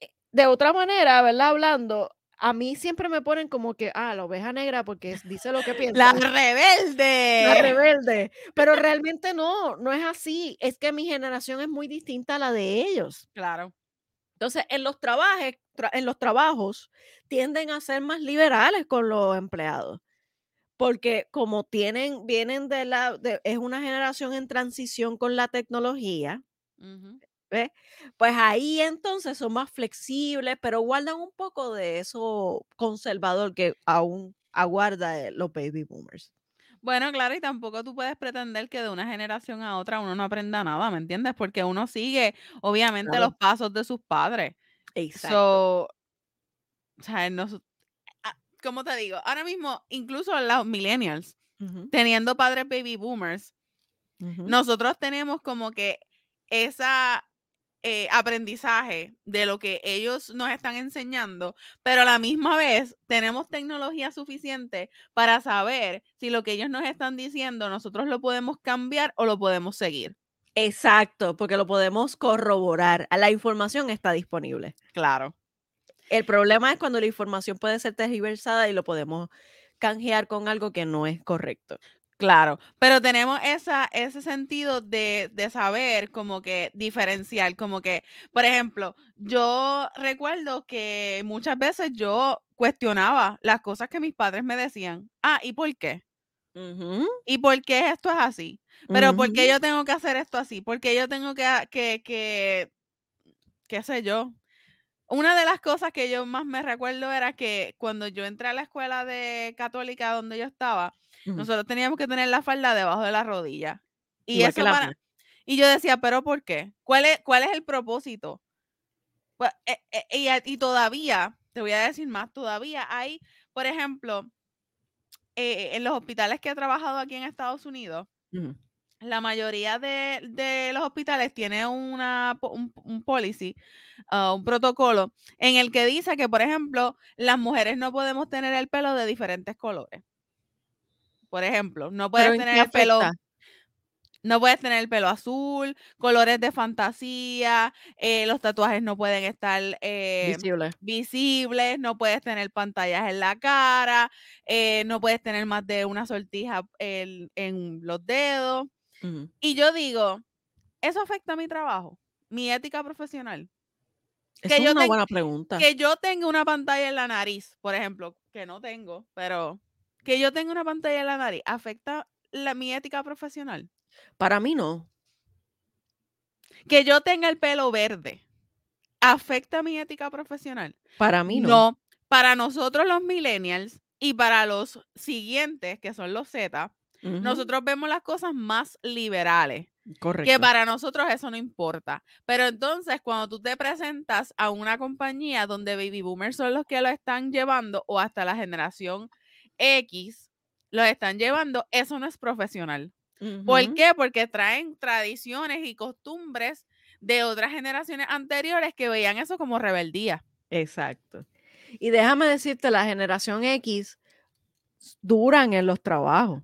eh, de otra manera, ¿verdad? Hablando, a mí siempre me ponen como que, ah, la oveja negra porque dice lo que <laughs> piensa. La La rebelde. rebelde. Pero <laughs> realmente no, no es así. Es que mi generación es muy distinta a la de ellos. Claro. Entonces, en los, trabajes, tra- en los trabajos tienden a ser más liberales con los empleados. Porque como tienen, vienen de la, de- es una generación en transición con la tecnología. ¿Ves? Pues ahí entonces son más flexibles, pero guardan un poco de eso conservador que aún aguarda eh, los baby boomers. Bueno, claro, y tampoco tú puedes pretender que de una generación a otra uno no aprenda nada, ¿me entiendes? Porque uno sigue, obviamente, Claro. los pasos de sus padres. Exacto. So, o sea, nos- ah, ¿cómo te digo? Ahora mismo, incluso los millennials, teniendo padres baby boomers, nosotros tenemos como que esa eh, aprendizaje de lo que ellos nos están enseñando, pero a la misma vez tenemos tecnología suficiente para saber si lo que ellos nos están diciendo nosotros lo podemos cambiar o lo podemos seguir. Exacto, porque lo podemos corroborar. La información está disponible. Claro. El problema es cuando la información puede ser tergiversada y lo podemos canjear con algo que no es correcto. Claro, pero tenemos esa, ese sentido de, de saber como que diferenciar, como que, por ejemplo, yo recuerdo que muchas veces yo cuestionaba las cosas que mis padres me decían. Ah, ¿y por qué? ¿Y por qué esto es así? Pero ¿por qué yo tengo que hacer esto así? ¿Por qué yo tengo que, a- que, que, qué sé yo? Una de las cosas que yo más me recuerdo era que cuando yo entré a la escuela de católica donde yo estaba, Nosotros teníamos que tener la falda debajo de la rodilla. Y Igual eso para, y yo decía, ¿pero por qué? ¿Cuál es, cuál es el propósito? Pues, eh, eh, y, y todavía, te voy a decir más, todavía hay, por ejemplo, eh, en los hospitales que he trabajado aquí en Estados Unidos, la mayoría de, de los hospitales tiene una, un, un policy, ah, un protocolo, en el que dice que, por ejemplo, las mujeres no podemos tener el pelo de diferentes colores. Por ejemplo, no puedes Pero ¿en qué tener el pelo, no puedes tener el pelo azul, colores de fantasía, eh, los tatuajes no pueden estar eh, Visible. visibles, no puedes tener pantallas en la cara, eh, no puedes tener más de una sortija en, en los dedos. Y yo digo, ¿eso afecta a mi trabajo? Mi ética profesional. Esa Que es yo una buena pregunta. Que yo tenga una pantalla en la nariz, por ejemplo, que no tengo, pero que yo tenga una pantalla en la nariz, ¿afecta la, mi ética profesional? Para mí no. Que yo tenga el pelo verde, ¿afecta mi ética profesional? Para mí no. No, para nosotros los millennials y para los siguientes, que son los Z, nosotros vemos las cosas más liberales. Correcto. Que para nosotros eso no importa. Pero entonces, cuando tú te presentas a una compañía donde baby boomers son los que lo están llevando, o hasta la generación X los están llevando, eso no es profesional. ¿Por qué? Porque traen tradiciones y costumbres de otras generaciones anteriores que veían eso como rebeldía. Exacto. Y déjame decirte, la generación X duran en los trabajos.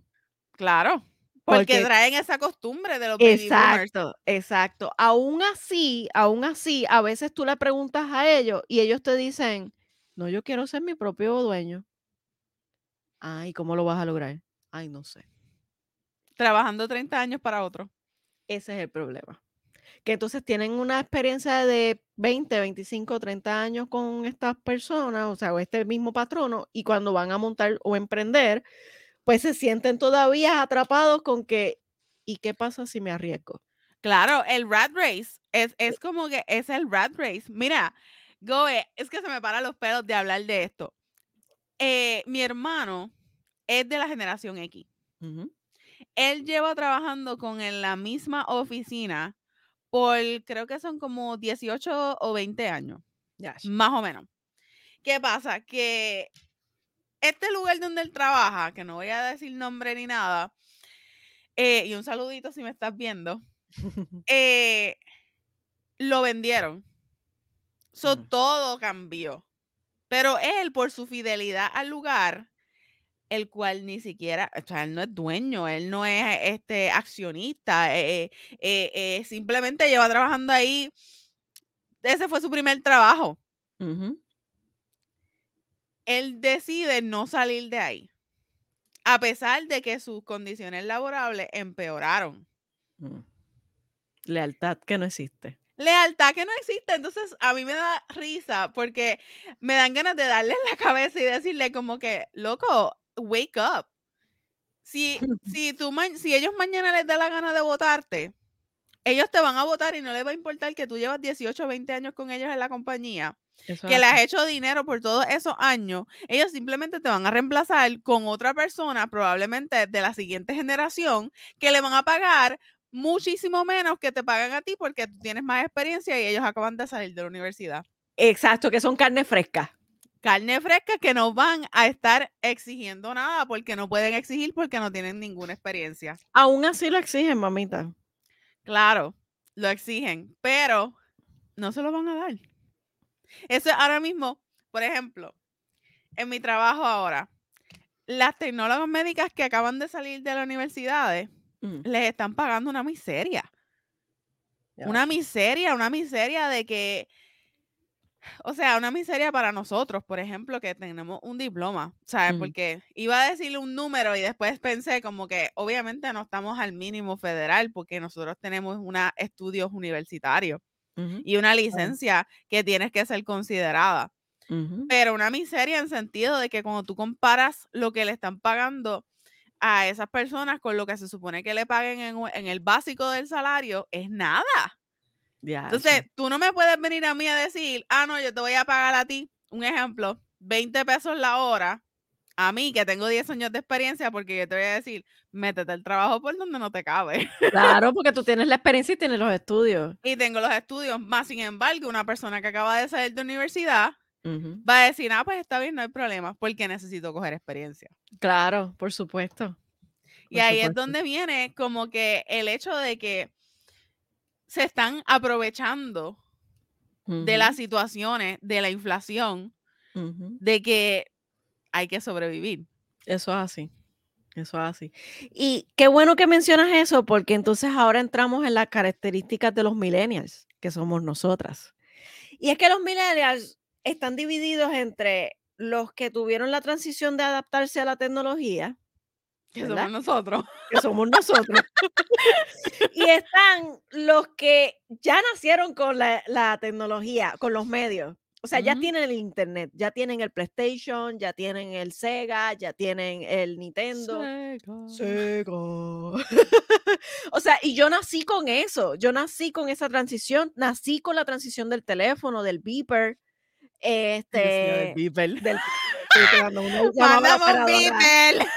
Claro. Porque, Porque- traen esa costumbre de los boomers. Exacto, exacto. Aún así, aún así, a veces tú le preguntas a ellos y ellos te dicen, no, yo quiero ser mi propio dueño. Ay, ¿cómo lo vas a lograr? Ay, no sé. Trabajando 30 años para otro. Ese es el problema. Que entonces tienen una experiencia de 20, 25, 30 años con estas personas, o sea, o este mismo patrono, y cuando van a montar o emprender, pues se sienten todavía atrapados con que, ¿y qué pasa si me arriesgo? Claro, el rat race es, es como que es el rat race. Mira, Goe, es que se me paran los pelos de hablar de esto. Eh, mi hermano es de la generación X. Él lleva trabajando con en la misma oficina por creo que son como 18 o 20 años, más o menos. ¿Qué pasa? Que este lugar donde él trabaja, que no voy a decir nombre ni nada, eh, y un saludito si me estás viendo, <laughs> eh, lo vendieron. So, todo cambió. Pero él, por su fidelidad al lugar, el cual ni siquiera, o sea, él no es dueño, él no es este accionista, eh, eh, eh, simplemente lleva trabajando ahí. Ese fue su primer trabajo. Él decide no salir de ahí, a pesar de que sus condiciones laborables empeoraron. mm. Lealtad que no existe. Lealtad que no existe. Entonces, a mí me da risa porque me dan ganas de darle en la cabeza y decirle como que, loco, wake up. Si, <laughs> si, tú si ellos mañana les da la gana de votarte, ellos te van a votar y no les va a importar que tú llevas 18 o 20 años con ellos en la compañía, Eso que es le has hecho dinero por todos esos años. Ellos simplemente te van a reemplazar con otra persona, probablemente de la siguiente generación, que le van a pagar muchísimo menos que te pagan a ti porque tú tienes más experiencia y ellos acaban de salir de la universidad. Exacto, que son carne fresca. Carne fresca que no van a estar exigiendo nada porque no pueden exigir porque no tienen ninguna experiencia. Aún así lo exigen, mamita. Claro, lo exigen, pero no se lo van a dar. Eso es ahora mismo, por ejemplo, en mi trabajo ahora, las tecnólogas médicas que acaban de salir de las universidades Mm, les están pagando una miseria. Una miseria, una miseria de que, o sea, una miseria para nosotros, por ejemplo, que tenemos un diploma, ¿sabes? Ujú. Porque iba a decirle un número y después pensé como que obviamente no estamos al mínimo federal porque nosotros tenemos una estudios universitarios y una licencia que tienes que ser considerada. Pero una miseria en sentido de que cuando tú comparas lo que le están pagando a esas personas con lo que se supone que le paguen en, en el básico del salario, es nada. Entonces, sí. tú no me puedes venir a mí a decir, ah, no, yo te voy a pagar a ti, un ejemplo, 20 pesos la hora, a mí que tengo 10 años de experiencia, porque yo te voy a decir, métete el trabajo por donde no te cabe. Claro, porque tú tienes la <laughs> experiencia y tienes los estudios. y tengo los estudios, más sin embargo, una persona que acaba de salir de universidad Va a decir, ah, pues está bien, no hay problema, porque necesito coger experiencia. Claro, por supuesto. Y ahí es donde viene como que el hecho de que se están aprovechando de las situaciones, de la inflación, de que hay que sobrevivir. Eso es así. Eso es así. Y qué bueno que mencionas eso, porque entonces ahora entramos en las características de los millennials, que somos nosotras. Y es que los millennials están divididos entre los que tuvieron la transición de adaptarse a la tecnología, Que ¿verdad? somos nosotros. Que somos nosotros. <laughs> y están los que ya nacieron con la, la tecnología, con los medios. O sea, ya tienen el internet, ya tienen el PlayStation, ya tienen el Sega, ya tienen el Nintendo. Sega. Sega. <laughs> o sea, y yo nací con eso, yo nací con esa transición, nací con la transición del teléfono, del beeper, Ay, Dios mío, del este, del <laughs> Mándame un beeper. <laughs>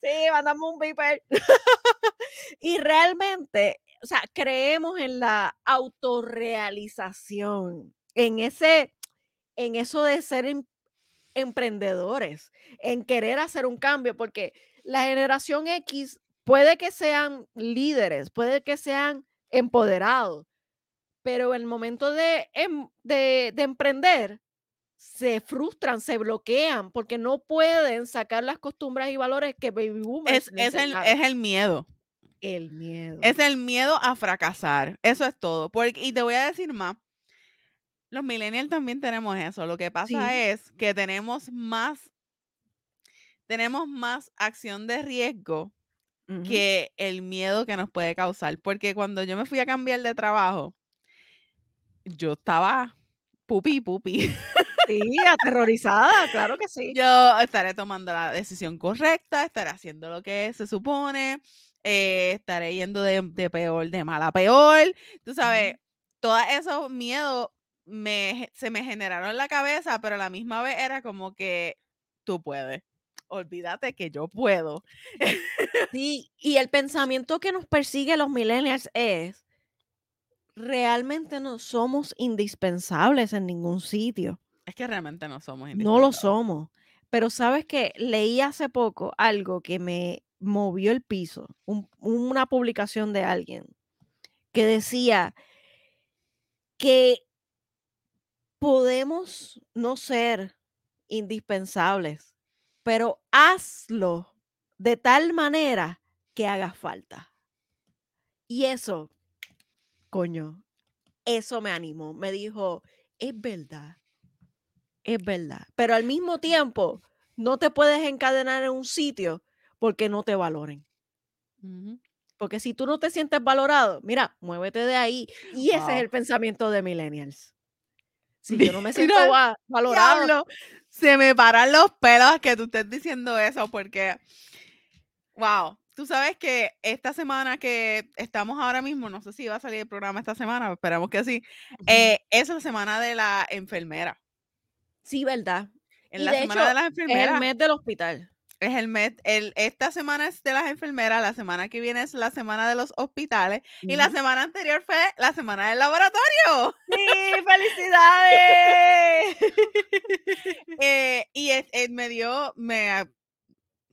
Sí, mandame un beeper. <laughs> y realmente, o sea, creemos en la autorrealización, en ese, en eso de ser em- emprendedores, en querer hacer un cambio, porque la generación X puede que sean líderes, puede que sean empoderados, pero en el momento de, em- de, de emprender, se frustran, se bloquean, porque no pueden sacar las costumbres y valores que Baby Boomers Es, es, el, es el miedo. El miedo. Es el miedo a fracasar. Eso es todo. Porque, y te voy a decir más. Los millennials también tenemos eso. Lo que pasa Sí. es que tenemos más, tenemos más acción de riesgo que el miedo que nos puede causar. Porque cuando yo me fui a cambiar de trabajo, yo estaba pupi pupi. <laughs> Sí, aterrorizada, claro que sí. Yo estaré tomando la decisión correcta, estaré haciendo lo que se supone, eh, estaré yendo de, de peor, de mal a peor. Tú sabes, Ujú. todos esos miedos me, se me generaron en la cabeza, pero a la misma vez era como que tú puedes. Olvídate que yo puedo. Sí, y el pensamiento que nos persigue los millennials es, realmente no somos indispensables en ningún sitio. Es que realmente no somos No lo indispensables. somos. Pero sabes que leí hace poco algo que me movió el piso, un- una publicación de alguien que decía que podemos no ser indispensables, pero hazlo de tal manera que haga falta. Y eso, coño, eso me animó. Me dijo, es verdad, es verdad. Pero al mismo tiempo, no te puedes encadenar en un sitio porque no te valoren. Porque si tú no te sientes valorado, mira, muévete de ahí. Y ese es el pensamiento de millennials. Si yo no <laughs> me siento Mira, valorado, Diablo, se me paran los pelos que tú estés diciendo eso porque, wow, tú sabes que esta semana que estamos ahora mismo, no sé si va a salir el programa esta semana, esperamos que sí, eh, es la semana de la enfermera. sí, verdad. En Y la de semana de hecho, es el mes del hospital. es el mes, el, esta semana es de las enfermeras, la semana que viene es la semana de los hospitales y la semana anterior fue la semana del laboratorio. ¡Sí! ¡Felicidades! <laughs> Eh, y es- eh, me dio, me,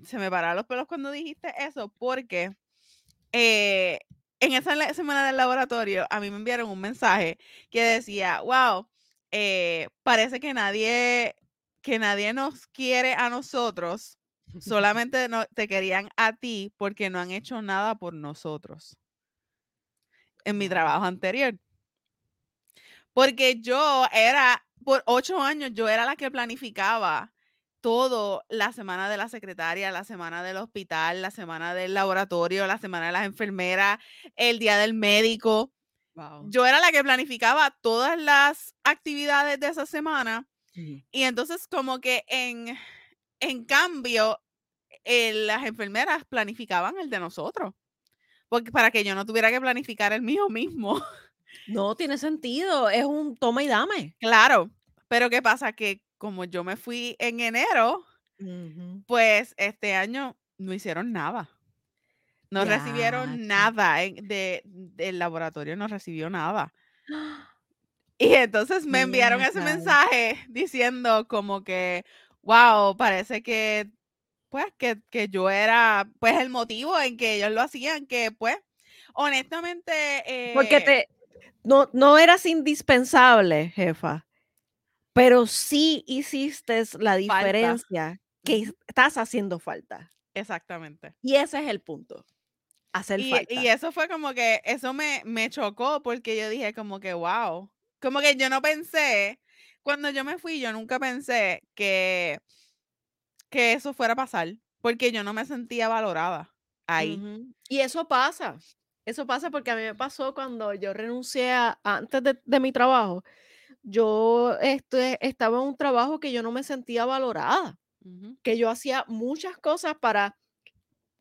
se me pararon los pelos cuando dijiste eso, porque eh, en esa semana del laboratorio a mí me enviaron un mensaje que decía, wow, eh, parece que nadie, que nadie nos quiere a nosotros, <laughs> solamente no, te querían a ti porque no han hecho nada por nosotros en mi trabajo anterior. Porque yo era, por ocho años, yo era la que planificaba todo, la semana de la secretaria, la semana del hospital, la semana del laboratorio, la semana de las enfermeras, el día del médico. Wow. Yo era la que planificaba todas las actividades de esa semana y entonces como que en, en cambio, eh, las enfermeras planificaban el de nosotros. Porque para que yo no tuviera que planificar el mío mismo. No tiene sentido, es un toma y dame. Claro, pero ¿qué pasa? Que como yo me fui en enero, pues este año no hicieron nada. No Ya, recibieron nada en- de, del laboratorio, no recibió nada. <gasps> Y entonces me enviaron ese mensaje diciendo como que, wow, parece que pues, que que yo era, pues, el motivo en que ellos lo hacían, que, pues, honestamente, Porque eh te no no eras indispensable, jefa, pero sí hiciste la Falta. diferencia que estás haciendo falta. Exactamente. Y ese es el punto, hacer Y y falta. eso fue como que eso me me chocó, porque yo dije como que: "Guau", como que yo no pensé cuando yo me fui, yo nunca pensé que que eso fuera a pasar, porque yo no me sentía valorada ahí. Y eso pasa, eso pasa porque a mí me pasó cuando yo renuncié a antes de de mi trabajo, yo, este, estaba en un trabajo que yo no me sentía valorada, que yo hacía muchas cosas para,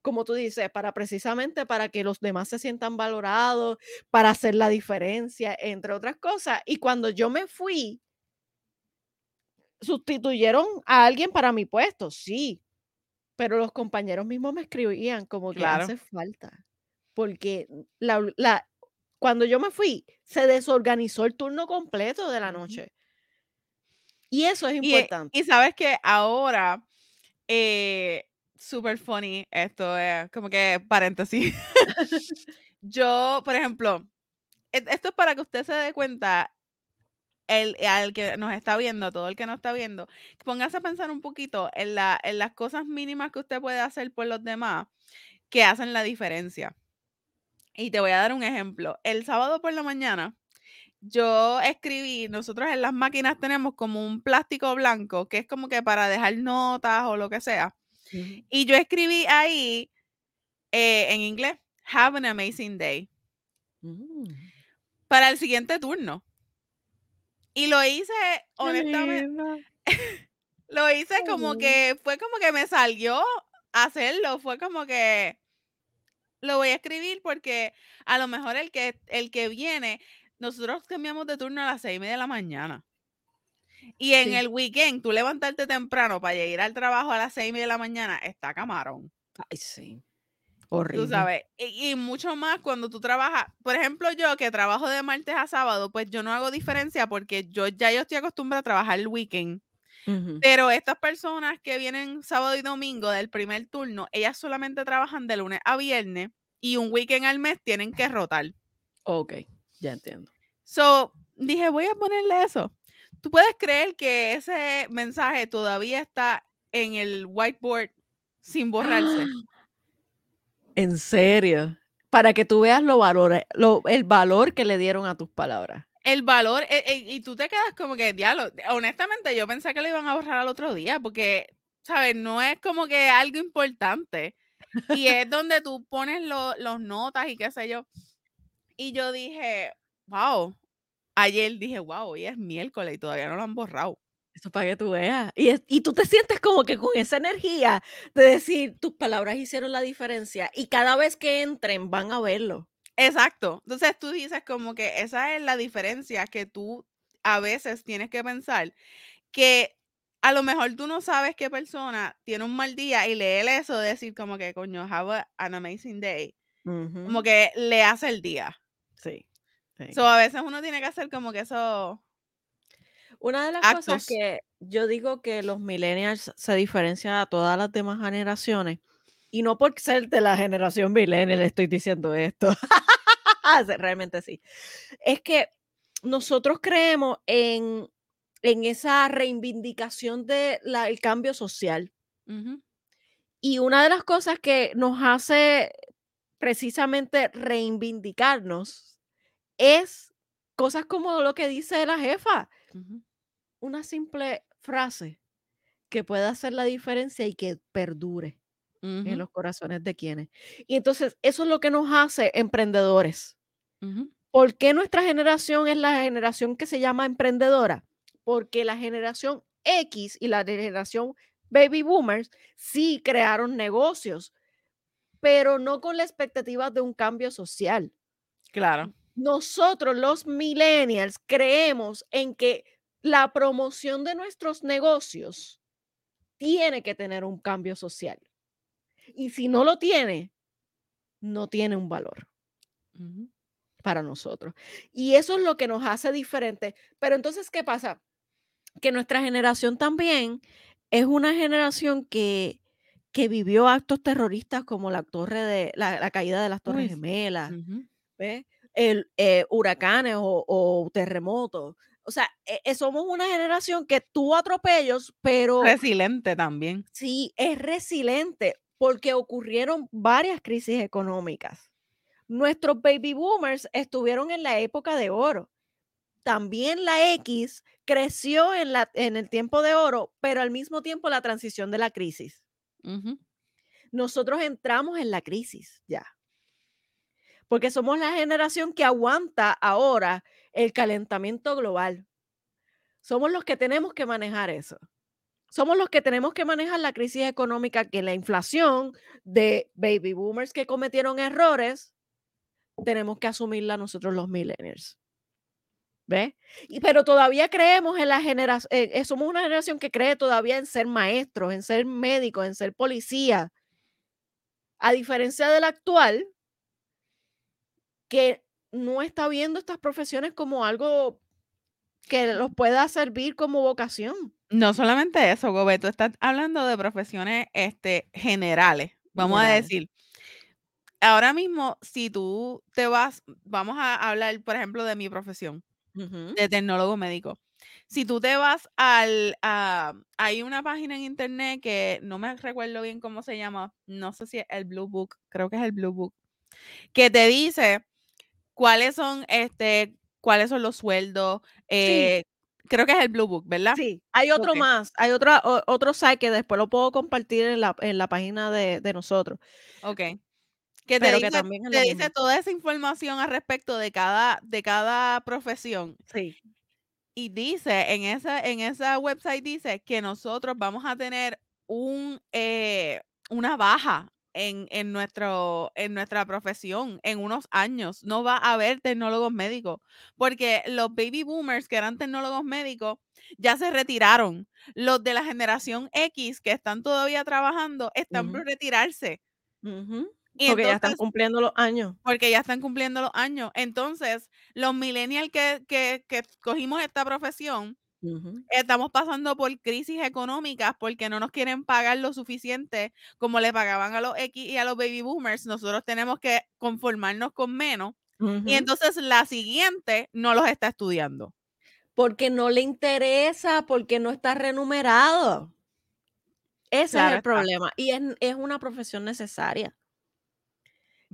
como tú dices, para precisamente para que los demás se sientan valorados, para hacer la diferencia, entre otras cosas, y cuando yo me fui sustituyeron a alguien para mi puesto, sí, pero los compañeros mismos me escribían como que: Claro. "Haces falta", porque la la cuando yo me fui, se desorganizó el turno completo de la noche. Y eso es eh, importante. y sabes que ahora, eh, super funny, esto es como que paréntesis. <laughs> Yo, por ejemplo, e esto es para que usted se dé cuenta, el al que nos está viendo, todo el que nos está viendo, póngase a pensar un poquito en la en las cosas mínimas que usted puede hacer por los demás, que hacen la diferencia. Y te voy a dar un ejemplo. El sábado por la mañana, yo escribí nosotros en las máquinas tenemos como un plástico blanco, que es como que para dejar notas o lo que sea. Y yo escribí ahí, eh, en inglés, have an amazing day Mm. para el siguiente turno. Y lo hice Qué honestamen linda. <laughs> lo hice como que fue como que me salió hacerlo, fue como que lo voy a escribir porque a lo mejor el que el que viene nosotros cambiamos de turno a las 6:30 de la mañana. Y en Sí. el weekend, tú levantarte temprano para ir al trabajo a las 6:30 de la mañana está camarón. Ay, sí, Tú horrible. sabes, y y mucho más cuando tú trabajas por ejemplo, yo que trabajo de martes a sábado, pues yo no hago diferencia porque yo ya yo estoy acostumbrada a trabajar el weekend. Pero estas personas que vienen sábado y domingo del primer turno, ellas solamente trabajan de lunes a viernes y un weekend al mes tienen que rotar. Okey, ya entiendo. So, dije: "Voy a ponerle eso". ¿Tú puedes creer que ese mensaje todavía está en el whiteboard sin borrarse? <gasps> ¿En serio? Para que tú veas lo valore lo el valor que le dieron a tus palabras. El valor, eh eh, y tú te quedas como que, diablo, honestamente, yo pensé que lo iban a borrar al otro día, porque, ¿sabes? No es como que algo importante. Y es <laughs> donde tú pones lo los notas y qué sé yo. Y yo dije: "Guau". Ayer dije: "Guau, hoy es miércoles y todavía no lo han borrado". Eso para que tú veas. Y es y tú te sientes como que con esa energía de decir: "Tus palabras hicieron la diferencia", y cada vez que entren van a verlo. Exacto. Entonces, tú dices como que esa es la diferencia que tú a veces tienes que pensar, que a lo mejor tú no sabes qué persona tiene un mal día y leer eso, decir como que: "Coño, have an amazing day", como Ujú. que le hace el día. Sí, sí. So, a veces uno tiene que hacer como que esos Una de las cosas actos. que yo digo que los millennials se diferencian a todas las demás generaciones, y no por ser de la generación millennial estoy diciendo esto, <laughs> realmente sí, es que nosotros creemos en en esa reivindicación de la el cambio social. Ujú. Y una de las cosas que nos hace precisamente reivindicarnos es cosas como lo que dice la jefa. Ujú. Una simple frase que pueda hacer la diferencia y que perdure en los corazones de quienes. Y entonces, eso es lo que nos hace emprendedores. Ujú. ¿Por qué nuestra generación es la generación que se llama emprendedora? Porque la generación X y la generación baby boomers sí crearon negocios, pero no con la expectativa de un cambio social. Claro. Nosotros, los millennials, creemos en que la promoción de nuestros negocios tiene que tener un cambio social. Y si no lo tiene, no tiene un valor. Para nosotros. Y eso es lo que nos hace diferentes. Pero entonces, ¿qué pasa? Que nuestra generación también es una generación que que vivió actos terroristas como la torre de la, la caída de las Torres Uy, Gemelas, ujú. ¿ves? El, eh, huracanes o, o terremotos. O sea, eh, somos una generación que tuvo atropellos, pero Resiliente también. sí es resiliente porque ocurrieron varias crisis económicas. Nuestros baby boomers estuvieron en la época de oro. También la X creció en, la, en el tiempo de oro, pero al mismo tiempo la transición de la crisis. Nosotros entramos en la crisis ya. Porque somos la generación que aguanta ahora el calentamiento global. Somos los que tenemos que manejar eso. Somos los que tenemos que manejar la crisis económica, que la inflación de baby boomers que cometieron errores, tenemos que asumirla nosotros los millennials. ¿Ves? Y, pero todavía creemos en la generación, eh, somos una generación que cree todavía en ser maestros, en ser médicos, en ser policía. A diferencia del actual, que no está viendo estas profesiones como algo que los pueda servir como vocación. No solamente eso, Gobe, tú estás hablando de profesiones este, generales, vamos a decir. Ahora mismo, si tú te vas, vamos a hablar, por ejemplo, de mi profesión, Ujú. de tecnólogo médico. Si tú te vas al, a- hay una página en internet que no me recuerdo bien cómo se llama, no sé si es el Blue Book, creo que es el Blue Book, que te dice cuáles son, este, cuáles son los sueldos, Sí, eh, creo que es el Blue Book, ¿verdad? sí. Hay otro más, hay otra, o- otro site que después lo puedo compartir en la, en la página de, de nosotros, ok. Que te pero que dice también te dice toda esa información al respecto de cada de cada profesión, Sí. y dice en esa en esa website dice que nosotros vamos a tener un, eh, una baja en en nuestro en nuestra profesión en unos años. No va a haber tecnólogos médicos, porque los baby boomers que eran tecnólogos médicos ya se retiraron. Los de la generación X que están todavía trabajando están por retirarse. Y Porque ya están cumpliendo los años. porque ya están cumpliendo los años. Entonces, los millennials que que que cogimos esta profesión, Estamos pasando por crisis económicas porque no nos quieren pagar lo suficiente como le pagaban a los X y a los baby boomers. Nosotros tenemos que conformarnos con menos, y entonces la siguiente no los está estudiando. Porque no le interesa, porque no está remunerado. Ese es el está, problema. Y es, es una profesión necesaria.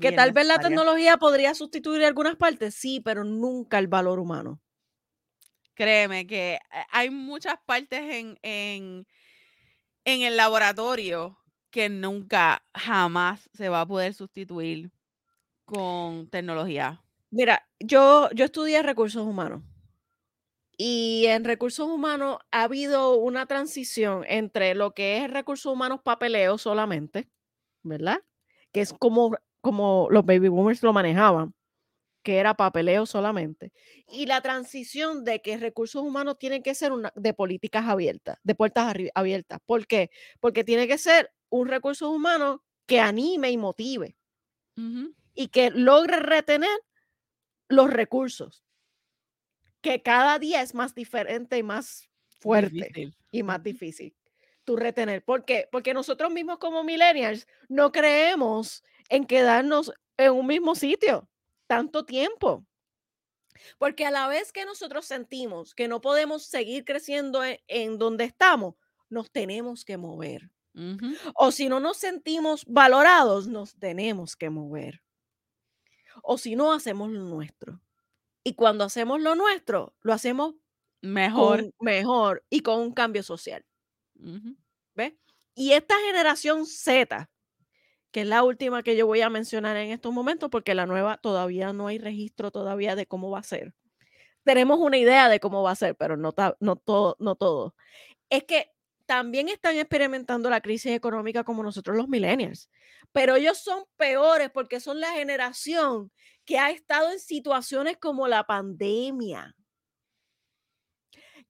Que tal vez la tecnología podría sustituir algunas partes, sí, pero nunca el valor humano. Créeme que, eh, hay muchas partes en en en el laboratorio que nunca, jamás se va a poder sustituir con tecnología. Mira, yo, yo estudié recursos humanos y en recursos humanos ha habido una transición entre lo que es recursos humanos papeleo solamente, ¿verdad? Que es como, como los baby boomers lo manejaban, que era papeleo solamente. Y la transición de que recursos humanos tienen que ser una, de políticas abiertas, de puertas abiertas. ¿Por qué? Porque tiene que ser un recurso humano que anime y motive y que logre retener los recursos, que cada día es más diferente y más fuerte Difícil. y más difícil tú retener. ¿Por qué? Porque nosotros mismos como millennials no creemos en quedarnos en un mismo sitio tanto tiempo. Porque a la vez que nosotros sentimos que no podemos seguir creciendo en, en donde estamos, nos tenemos que mover. O si no nos sentimos valorados, nos tenemos que mover. O si no, hacemos lo nuestro. Y cuando hacemos lo nuestro, lo hacemos Mejor. con mejor y con un cambio social. ¿Ves? Y esta generación Z, que es la última que yo voy a mencionar en estos momentos, porque la nueva todavía no hay registro todavía de cómo va a ser. Tenemos una idea de cómo va a ser, pero no, no, todo, no todo. Es que también están experimentando la crisis económica como nosotros los millennials, pero ellos son peores porque son la generación que ha estado en situaciones como la pandemia,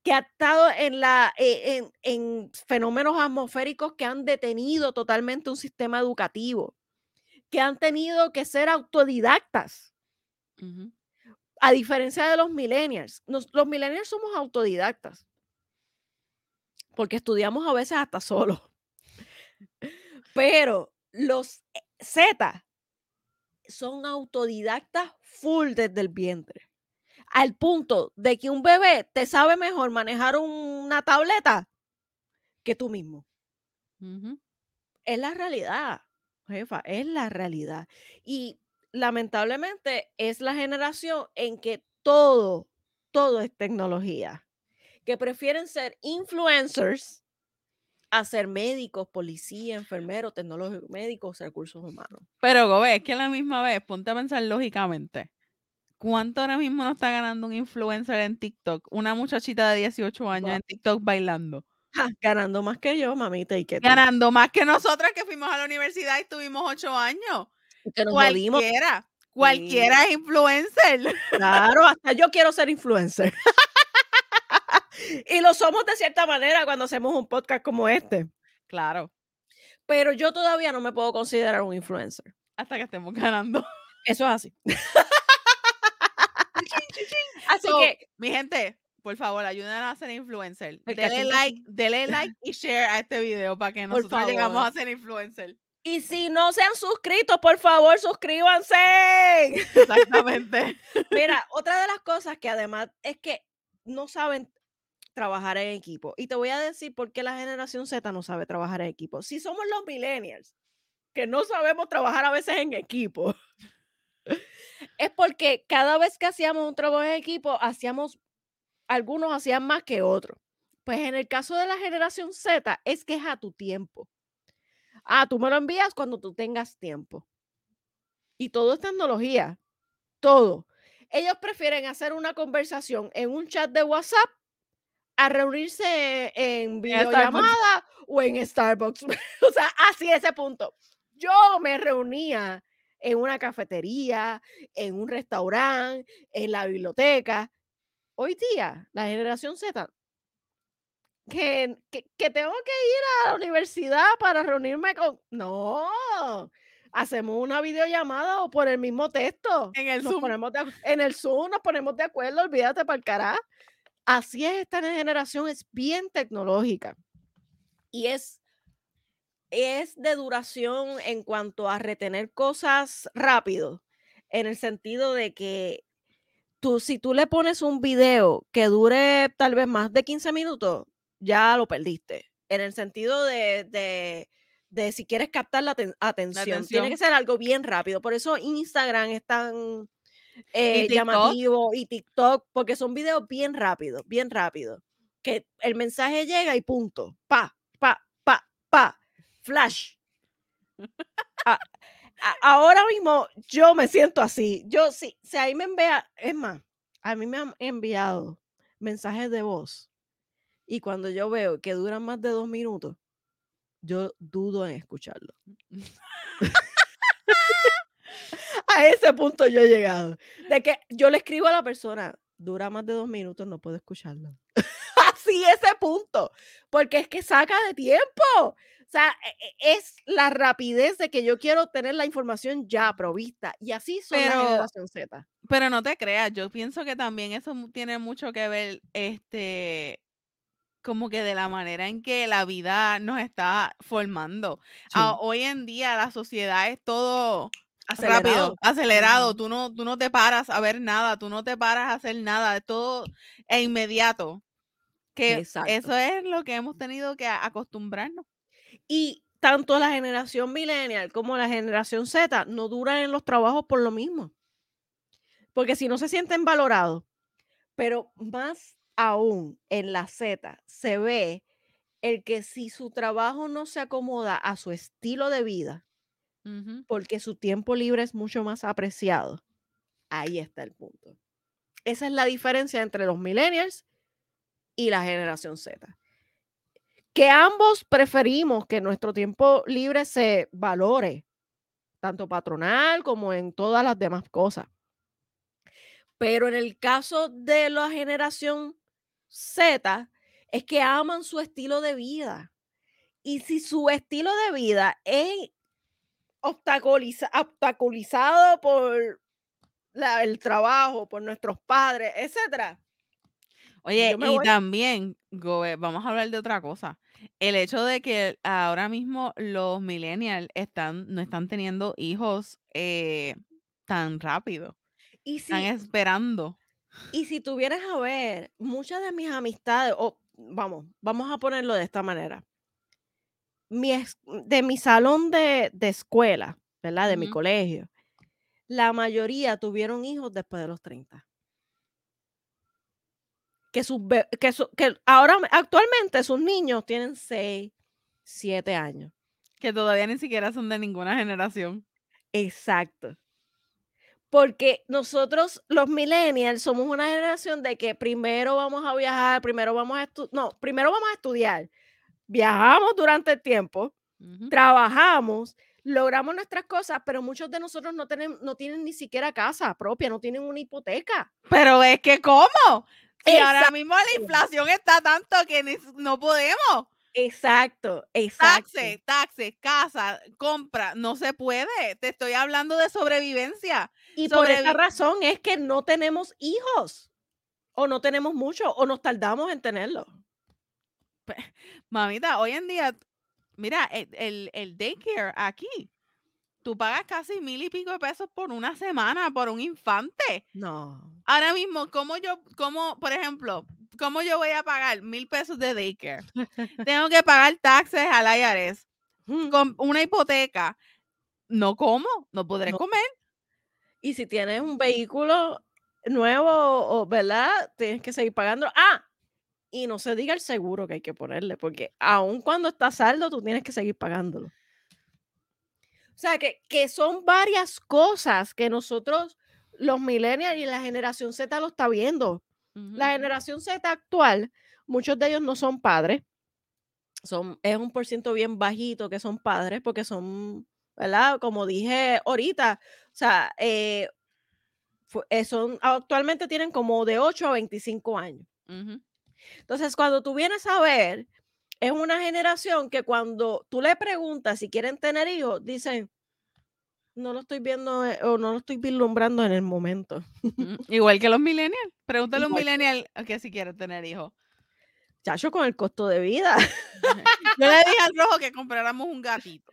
que ha estado en, la, eh, en, en fenómenos atmosféricos que han detenido totalmente un sistema educativo, que han tenido que ser autodidactas, a diferencia de los millennials. Nos- los millennials somos autodidactas, porque estudiamos a veces hasta solos. <laughs> Pero los eh, Z son autodidactas full desde el vientre. Al punto de que un bebé te sabe mejor manejar una tableta que tú mismo. Es la realidad, jefa, es la realidad. Y lamentablemente es la generación en que todo, todo es tecnología, que prefieren ser influencers a ser médicos, policía, enfermeros, tecnólogos médicos, recursos humanos. Pero, Gobe, es que a la misma vez, ponte a pensar lógicamente. ¿Cuánto ahora mismo no está ganando un influencer en TikTok? Una muchachita de 18 años en TikTok bailando. ganando más que yo, mamita, y que Ganando más que nosotras que fuimos a la universidad y tuvimos 8 años. cualquiera, cualquiera es influencer. Claro, hasta yo quiero ser influencer. y lo somos de cierta manera cuando hacemos un podcast como este. Claro. Pero yo todavía no me puedo considerar un influencer. Hasta que estemos ganando. Eso es así. Así que, mi gente, por favor, ayúdenos a ser influencer. Dele like, dele <laughs> like y share a este video para que nosotros llegamos a ser influencer. Y si no se han suscrito, por favor, suscríbanse. <laughs> Exactamente. <laughs> Mira, otra de las cosas que además es que no saben trabajar en equipo. Y te voy a decir por qué la generación Z no sabe trabajar en equipo. Si somos los millennials, que no sabemos trabajar a veces en equipo, es porque cada vez que hacíamos un trabajo en equipo, hacíamos, algunos hacían más que otros. Pues en el caso de la generación Z, es que es a tu tiempo. Ah, tú me lo envías cuando tú tengas tiempo. Y todo es tecnología. Todo. Ellos prefieren hacer una conversación en un chat de WhatsApp a reunirse en videollamada o en Starbucks. <laughs> o sea, así ese punto. Yo me reunía en una cafetería, en un restaurante, en la biblioteca. Hoy día, la generación Z, que, que, tengo que ir a la universidad para reunirme con... No, hacemos una videollamada o por el mismo texto. En el Zoom. Ponemos en el Zoom nos ponemos de acuerdo, olvídate para el carajo. Así es, esta generación es bien tecnológica y es, es de duración en cuanto a retener cosas rápido, en el sentido de que tú, si tú le pones un video que dure tal vez más de 15 minutos, ya lo perdiste. En el sentido de, de, si quieres captar la, atención. tiene que ser algo bien rápido. Por eso Instagram es tan eh, llamativo y TikTok, porque son videos bien rápidos, bien rápidos. Que el mensaje llega y punto. Pa, pa, pa, pa. Flash. ahora mismo yo me siento así. Yo sí, si ahí me envía, es más, a mí me han enviado mensajes de voz y cuando yo veo que duran más de dos minutos, yo dudo en escucharlo. <laughs> a ese punto yo he llegado. De que yo le escribo a la persona, dura más de dos minutos, no puedo escucharlo. <laughs> Así ese punto. Porque es que saca de tiempo. Sea, e, e, es la rapidez de que yo quiero tener la información ya provista. Y así son pero, la generación Z. Pero no te creas, yo pienso que también eso tiene mucho que ver, este, como que de la manera en que la vida nos está formando. Ah, hoy en día la sociedad es todo acelerado. rápido, acelerado. Tú no, tú no te paras a ver nada, tú no te paras a hacer nada, es todo e inmediato. Que eso es lo que hemos tenido que acostumbrarnos. Y tanto la generación millennial como la generación Z no duran en los trabajos por lo mismo. Porque si no se sienten valorados, pero más aún en la Z se ve el que si su trabajo no se acomoda a su estilo de vida, porque su tiempo libre es mucho más apreciado, ahí está el punto. Esa es la diferencia entre los millennials y la generación Z. Que ambos preferimos que nuestro tiempo libre se valore, tanto patronal como en todas las demás cosas. Pero en el caso de la generación Z es que aman su estilo de vida. Y si su estilo de vida es obstaculizado por el trabajo, por nuestros padres, etcétera. Oye, y voy. también, Gobe, vamos a hablar de otra cosa. El hecho de que ahora mismo los millennials están, no están teniendo hijos eh, tan rápido. Y Están si esperando. y si tuvieras a ver, muchas de mis amistades, o vamos, vamos a ponerlo de esta manera. Mi de mi salón de de escuela, ¿verdad? De mi colegio, la mayoría tuvieron hijos después de los 30. Que sus que su que ahora actualmente sus niños tienen 6, 7 años. Que todavía ni siquiera son de ninguna generación. Exacto. Porque nosotros, los millennials, somos una generación de que primero vamos a viajar, primero vamos a estu no, primero vamos a estudiar, viajamos durante el tiempo, trabajamos, logramos nuestras cosas, pero muchos de nosotros no tienen no tienen ni siquiera casa propia, no tienen una hipoteca. Pero es que, ¿cómo? Si ahora mismo la inflación está tanto que no podemos. Exacto, exacto. Taxes, taxes, casa, compra, no se puede. Te estoy hablando de sobrevivencia. Y por esa razón es que no tenemos hijos, o no tenemos muchos, o nos tardamos en tenerlos. Mamita, hoy en día, mira, el el el daycare aquí, tú pagas casi mil y pico de pesos por una semana por un infante. No. Ahora mismo, ¿cómo yo cómo, por ejemplo, cómo yo voy a pagar mil pesos de daycare? <laughs> Tengo que pagar taxes al IRS, Mm. con una hipoteca. No como, no podré No. comer. Y si tienes un vehículo nuevo, ¿verdad? Tienes que seguir pagándolo. ¡Ah! Y no se diga el seguro que hay que ponerle, porque aun cuando está saldo, tú tienes que seguir pagándolo. O sea, que que son varias cosas que nosotros, los millennials y la generación Z lo está viendo. La generación Z actual, muchos de ellos no son padres. Son es un por ciento bien bajito que son padres, porque son, ¿verdad? Como dije ahorita, o sea, eh eh, son actualmente tienen como de 8 a 25 años. Entonces, cuando tú vienes a ver, es una generación que cuando tú le preguntas si quieren tener hijos, dicen no lo estoy viendo, eh, o no lo estoy vislumbrando en el momento. Igual que los millennials. Pregúntale a un millennial que si quiere tener hijos. Chacho, con el costo de vida. <laughs> Yo le dije al rojo que compráramos un gatito.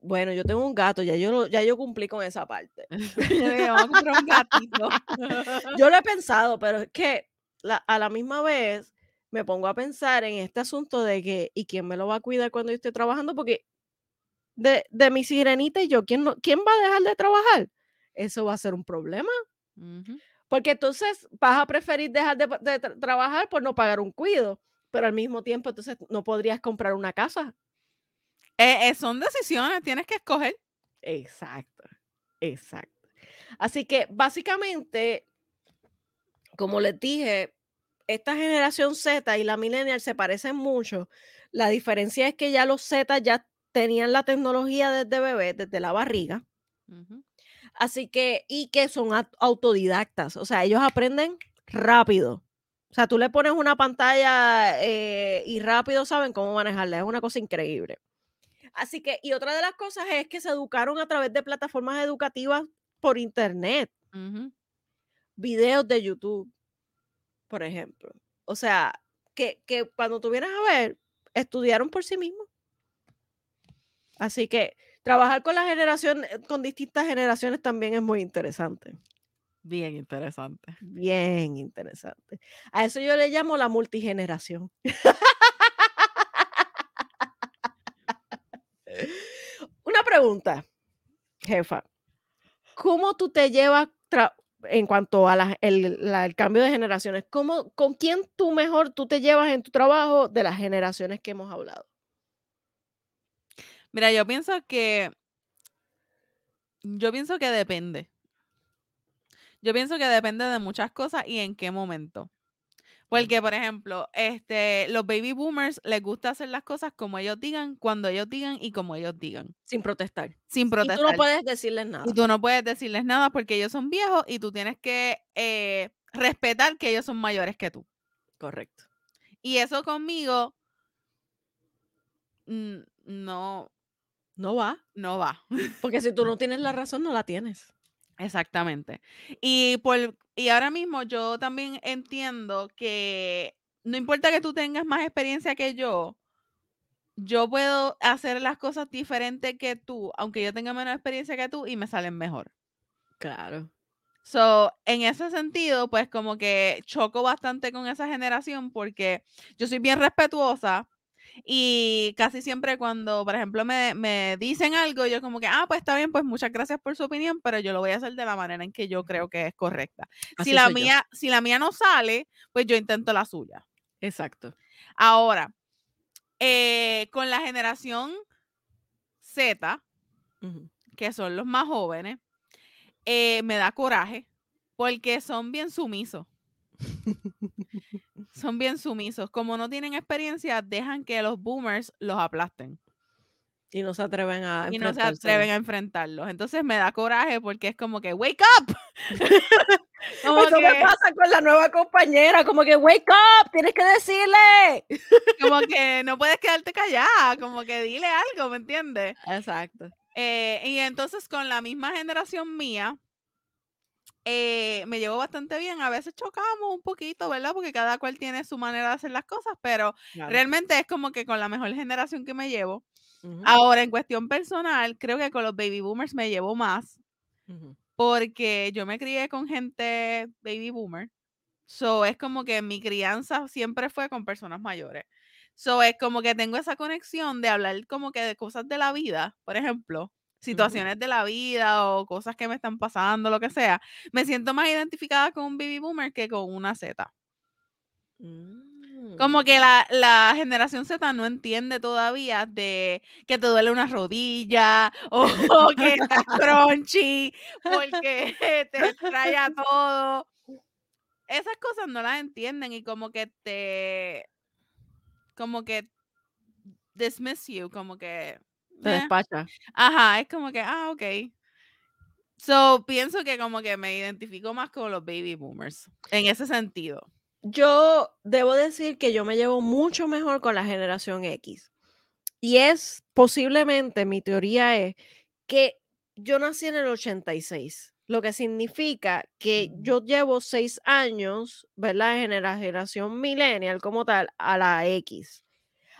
Bueno, yo tengo un gato, ya yo ya yo cumplí con esa parte. <laughs> Yo le dije: "Vamos a comprar un gatito". <laughs> Yo lo he pensado, pero es que la a la misma vez me pongo a pensar en este asunto de que, ¿y quién me lo va a cuidar cuando yo esté trabajando? Porque de de mi sirenita y yo, ¿quién no quién va a dejar de trabajar? Eso va a ser un problema. Porque entonces vas a preferir dejar de de tra trabajar por no pagar un cuido, pero al mismo tiempo, entonces no podrías comprar una casa. Eh eh, son decisiones, tienes que escoger. Exacto, exacto. Así que, básicamente como les dije, esta generación Z y la millennial se parecen mucho. La diferencia es que ya los Z ya tenían la tecnología desde bebé, desde la barriga. Así que y que son autodidactas, o sea, ellos aprenden rápido. O sea, tú le pones una pantalla, eh, y rápido saben cómo manejarla, es una cosa increíble. Así que y otra de las cosas es que se educaron a través de plataformas educativas por Internet. Videos de YouTube, por ejemplo. O sea, que que cuando tú vienes a ver, estudiaron por sí mismos. Así que trabajar con la generación eh, con distintas generaciones también es muy interesante. Bien interesante. Bien interesante. A eso yo le llamo la multigeneración. <laughs> Una pregunta, jefa, ¿cómo tú te llevas en cuanto a la el la el cambio de generaciones? ¿Cómo con quién tú mejor tú te llevas en tu trabajo de las generaciones que hemos hablado? Mira, yo pienso que yo pienso que depende. Yo pienso que depende de muchas cosas y en qué momento. Porque, por ejemplo, este, los baby boomers les gusta hacer las cosas como ellos digan, cuando ellos digan y como ellos digan. Sin protestar. Sin Y tú no protestar. puedes decirles Y nada. tú no puedes decirles nada porque ellos son viejos y tú tienes que, eh, respetar que ellos son mayores que tú. Correcto. Y eso conmigo mm, no No va. no va. Porque si tú no <laughs> tienes la razón, no la tienes. Exactamente. Y por y ahora mismo yo también entiendo que no importa que tú tengas más experiencia que yo, yo puedo hacer las cosas diferentes que tú, aunque yo tenga menos experiencia que tú y me salen mejor. Claro. So, en ese sentido, pues como que choco bastante con esa generación porque yo soy bien respetuosa y casi siempre cuando, por ejemplo, me, me dicen algo, yo como que, ah, pues está bien, pues muchas gracias por su opinión, pero yo lo voy a hacer de la manera en que yo creo que es correcta. Así si la yo. mía, si la mía no sale, pues yo intento la suya. Exacto. Ahora, eh, con la generación Z, que son los más jóvenes, eh, me da coraje porque son bien sumisos. Son bien sumisos. Como no tienen experiencia, dejan que los boomers los aplasten Y no se atreven a y no se atreven a enfrentarlos. Entonces me da coraje porque es como que, wake up. <laughs> como, Eso me que, pasa con la nueva compañera, como que wake up, tienes que decirle. <laughs> como que no puedes quedarte callada, como que dile algo, ¿me entiendes? Exacto. Eh, y entonces con la misma generación mía, eh, me llevo bastante bien. A veces chocamos un poquito, ¿verdad? Porque cada cual tiene su manera de hacer las cosas, pero Claro. realmente es como que con la mejor generación que me llevo. Ahora, en cuestión personal, creo que con los baby boomers me llevo más porque yo me crié con gente baby boomer. So, es como que mi crianza siempre fue con personas mayores. So, es como que tengo esa conexión de hablar como que de cosas de la vida, por ejemplo, situaciones de la vida o cosas que me están pasando, lo que sea. Me siento más identificada con un baby boomer que con una Z. Como Mm. que la, la generación Z no entiende todavía de que te duele una rodilla <laughs> o, que estás crunchy porque <laughs> te traya <laughs> todo. Esas cosas no las entienden y como que te, como que dismiss you, como que, Te eh, despacha. ajá, es como que, ah, ok. So, pienso que como que me identifico más con los baby boomers en ese sentido. Yo debo decir que yo me llevo mucho mejor con la generación X. Y es posiblemente, mi teoría es que yo nací en el 86, lo que significa que yo llevo seis años, ¿verdad? En la generación millennial como tal, a la X.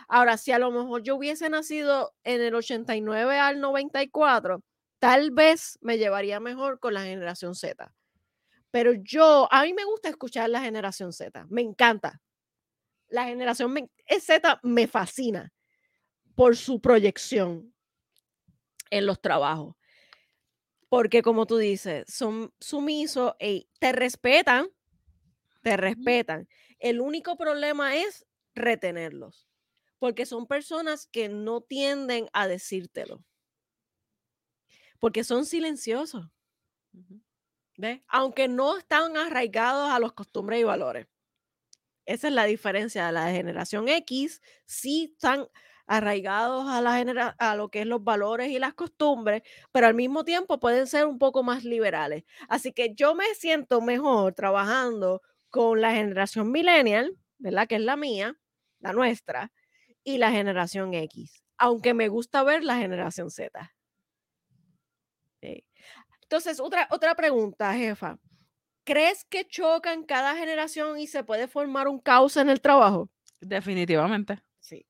Ahora, si a lo mejor yo hubiese nacido en el 89 al 94, tal vez me llevaría mejor con la generación Z. Pero yo, a mí me gusta escuchar la generación Z, me encanta. La generación me- Z me fascina por su proyección en los trabajos. Porque como tú dices, son sumisos y te respetan, te respetan. El único problema es retenerlos, porque son personas que no tienden a decírtelo, porque son silenciosos. ¿Ves? Aunque no están arraigados a los costumbres y valores. Esa es la diferencia de la generación X, sí están arraigados a, la genera- a lo que es los valores y las costumbres, pero al mismo tiempo pueden ser un poco más liberales. Así que yo me siento mejor trabajando con la generación millennial, ¿verdad? Que es la mía, la nuestra, y la generación X, aunque me gusta ver la generación Z. Sí. Entonces, otra, otra pregunta, jefa. ¿Crees que chocan cada generación y se puede formar un caos en el trabajo? Definitivamente. Sí.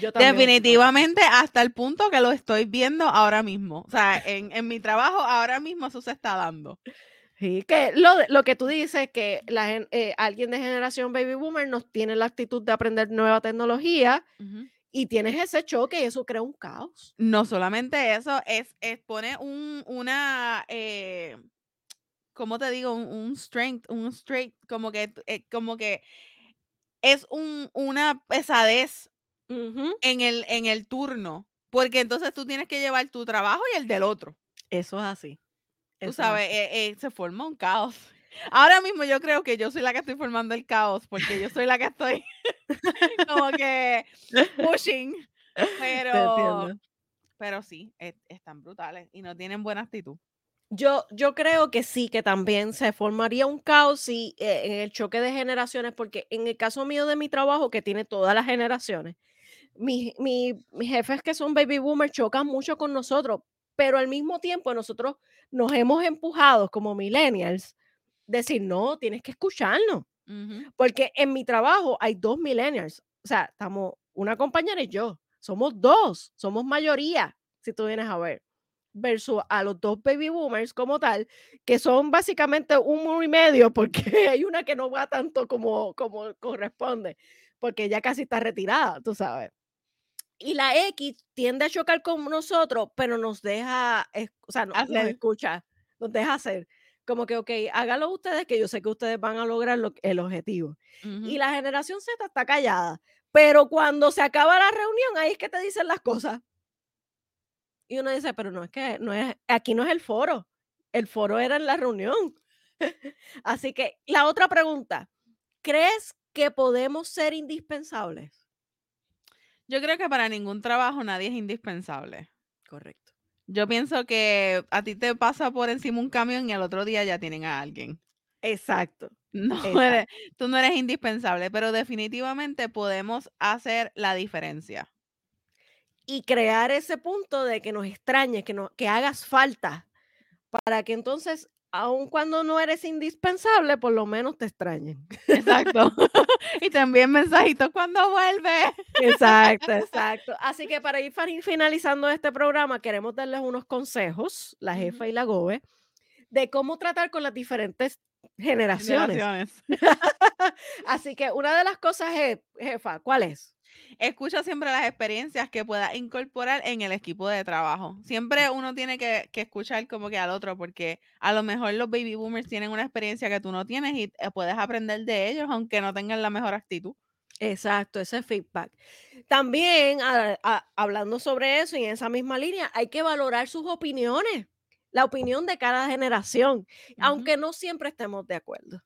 Yo. Definitivamente hasta el punto que lo estoy viendo ahora mismo. O sea, en, en mi trabajo ahora mismo eso se está dando. Sí, que lo, lo que tú dices, que la, eh, alguien de generación baby boomer nos tiene la actitud de aprender nueva tecnología y tienes ese choque y eso crea un caos. No solamente eso, es, es pone un, una, eh, ¿cómo te digo? Un, un strength, un straight, como que, eh, como que es un, una pesadez en el, en el turno, porque entonces tú tienes que llevar tu trabajo y el del otro. Eso es así. Tú sabes, eh, eh, se forma un caos. Ahora mismo yo creo que yo soy la que estoy formando el caos, porque yo soy la que estoy <laughs> como que pushing, pero, pero sí, es- están brutales y no tienen buena actitud. Yo, yo creo que sí, que también se formaría un caos si, eh, en el choque de generaciones, porque en el caso mío de mi trabajo, que tiene todas las generaciones, mi- mi- mis jefes que son baby boomers chocan mucho con nosotros, pero al mismo tiempo nosotros nos hemos empujado como millennials, decir, no, tienes que escucharnos, porque en mi trabajo hay dos millennials, o sea, estamos una compañera y yo, somos dos, somos mayoría, si tú vienes a ver, versus a los dos baby boomers como tal, que son básicamente un uno y medio, <laughs> porque hay una que no va tanto como, como corresponde, porque ya casi está retirada, tú sabes. Y la X tiende a chocar con nosotros, pero nos deja, o sea, no, le Asumir. escucha, nos deja hacer. Como que, ok, hágalo ustedes, que yo sé que ustedes van a lograr lo- el objetivo. Y la generación Z está callada, pero cuando se acaba la reunión, ahí es que te dicen las cosas. Y uno dice, pero no es que, no es, aquí no es el foro, el foro era en la reunión. <laughs> Así que la otra pregunta, ¿crees que podemos ser indispensables? Yo creo que para ningún trabajo nadie es indispensable. Correcto. Yo pienso que a ti te pasa por encima un camión y al otro día ya tienen a alguien. Exacto. <laughs> No Exacto. eres, tú no eres indispensable, pero definitivamente podemos hacer la diferencia. y crear ese punto de que nos extrañes, que, no, que hagas falta, para que entonces, aun cuando no eres indispensable, por lo menos te extrañen. Exacto. <laughs> <laughs> y envíen mensajitos cuando vuelve. Exacto, exacto. <laughs> Así que para ir finalizando este programa, queremos darles unos consejos, la jefa y la GOBE, de cómo tratar con las diferentes generaciones. Generaciones. Así que una de las cosas jefa, ¿cuál es? Escucha siempre las experiencias que puedas incorporar en el equipo de trabajo. Siempre uno tiene que, que escuchar como que al otro, porque a lo mejor los baby boomers tienen una experiencia que tú no tienes y eh, puedes aprender de ellos, aunque no tengan la mejor actitud. Exacto, ese feedback. También, a- a- hablando sobre eso y en esa misma línea, hay que valorar sus opiniones, la opinión de cada generación, aunque no siempre estemos de acuerdo.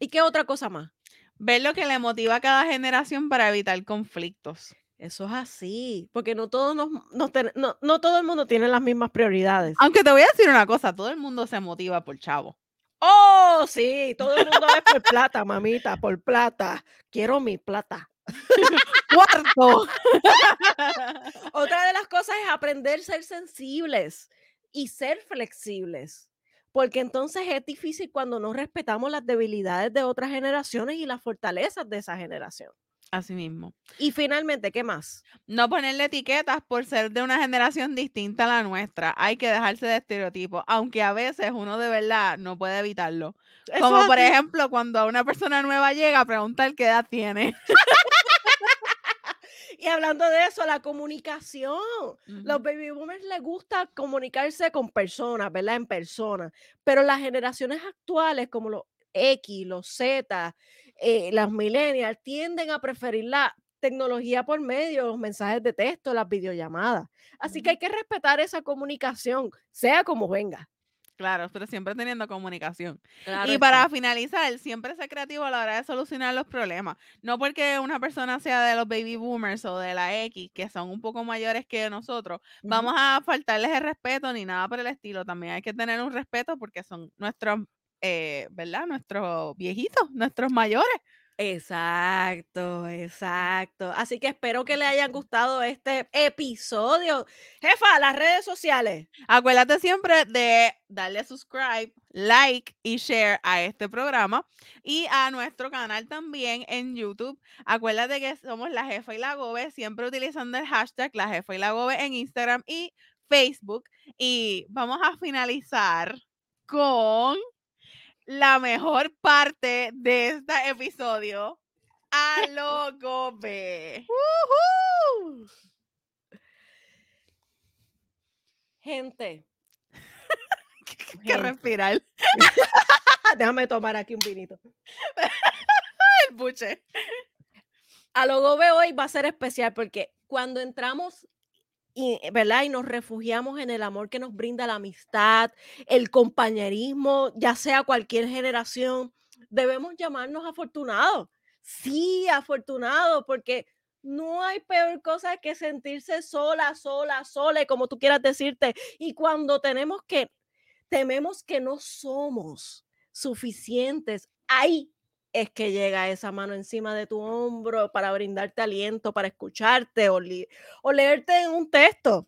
¿Y qué otra cosa más? Ver lo que le motiva a cada generación para evitar conflictos. Eso es así, porque no todos nos, nos ten- no, no todo el mundo tiene las mismas prioridades. Aunque te voy a decir una cosa, todo el mundo se motiva por chavo. Oh, sí, todo el mundo es por plata, mamita, por plata. Quiero mi plata. <laughs> Cuarto. <laughs> Otra de las cosas es aprender a ser sensibles y ser flexibles, porque entonces es difícil cuando no respetamos las debilidades de otras generaciones y las fortalezas de esa generación. Así mismo. Y finalmente, ¿qué más? No ponerle etiquetas por ser de una generación distinta a la nuestra. Hay que dejarse de estereotipos, aunque a veces uno de verdad no puede evitarlo. Como por ejemplo, cuando a una persona nueva llega preguntar qué edad tiene. <laughs> Y hablando de eso, la comunicación. Los baby boomers les gusta comunicarse con personas, ¿verdad? En persona. Pero las generaciones actuales, como los X, los Z, eh, las millennials, tienden a preferir la tecnología por medio, los mensajes de texto, las videollamadas. Así que hay que respetar esa comunicación, sea como venga. Claro, pero siempre teniendo comunicación. Claro Y está. para finalizar, siempre ser creativo a la hora de solucionar los problemas. No porque una persona sea de los baby boomers o de la X, que son un poco mayores que nosotros, vamos a faltarles el respeto ni nada por el estilo. También hay que tener un respeto porque son nuestros, eh, ¿verdad? Nuestros viejitos, nuestros mayores. Exacto, exacto. Así que espero que le hayan gustado este episodio. Jefa, las redes sociales. Acuérdate siempre de darle subscribe, like y share a este programa y a nuestro canal también en YouTube. Acuérdate que somos la jefa y la gobe, siempre utilizando el hashtag la jefa y la gobe en Instagram y Facebook. Y vamos a finalizar con la mejor parte de este episodio. A lo gobe. ¡Woohoo! Gente. <laughs> Que respirar <laughs> Déjame tomar aquí un vinito. <laughs> el buche. A lo Gobe hoy va a ser especial porque cuando entramos y, ¿verdad? y nos refugiamos en el amor que nos brinda la amistad, el compañerismo, ya sea cualquier generación, debemos llamarnos afortunados. Sí, afortunados, porque no hay peor cosa que sentirse sola, sola, sola, como tú quieras decirte. Y cuando tenemos que, tememos que no somos suficientes, ahí es que llega esa mano encima de tu hombro para brindarte aliento, para escucharte o, li- o leerte en un texto.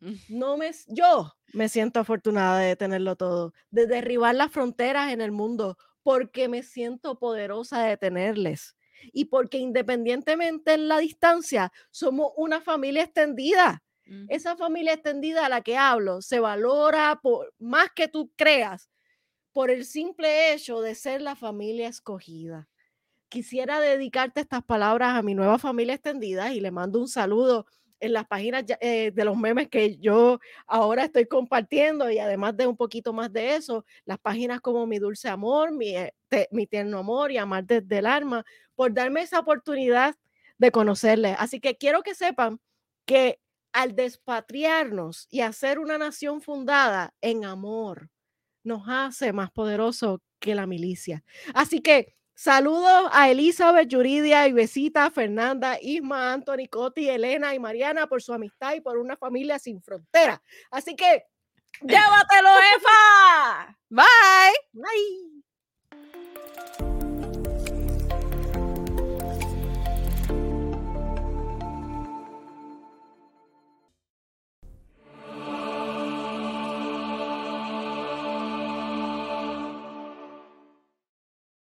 Mm. No me, yo me siento afortunada de tenerlo todo, de derribar las fronteras en el mundo, porque me siento poderosa de tenerles y porque independientemente en la distancia somos una familia extendida. Ujú. Esa familia extendida a la que hablo se valora por más que tú creas por el simple hecho de ser la familia escogida. Quisiera dedicarte estas palabras a mi nueva familia extendida y le mando un saludo en las páginas eh, de los memes que yo ahora estoy compartiendo y además de un poquito más de eso, las páginas como Mi Dulce Amor, Mi, eh, Te- mi Tierno Amor y Amar desde el Alma, por darme esa oportunidad de conocerles. Así que quiero que sepan que al despatriarnos y hacer una nación fundada en amor, nos hace más poderosos que la milicia. Así que saludos a Elizabeth, Yuridia, Ibesita, Fernanda, Isma, Anthony, Coti, Elena y Mariana por su amistad y por una familia sin frontera. Así que llévatelo, Efa. <laughs> Bye. Bye.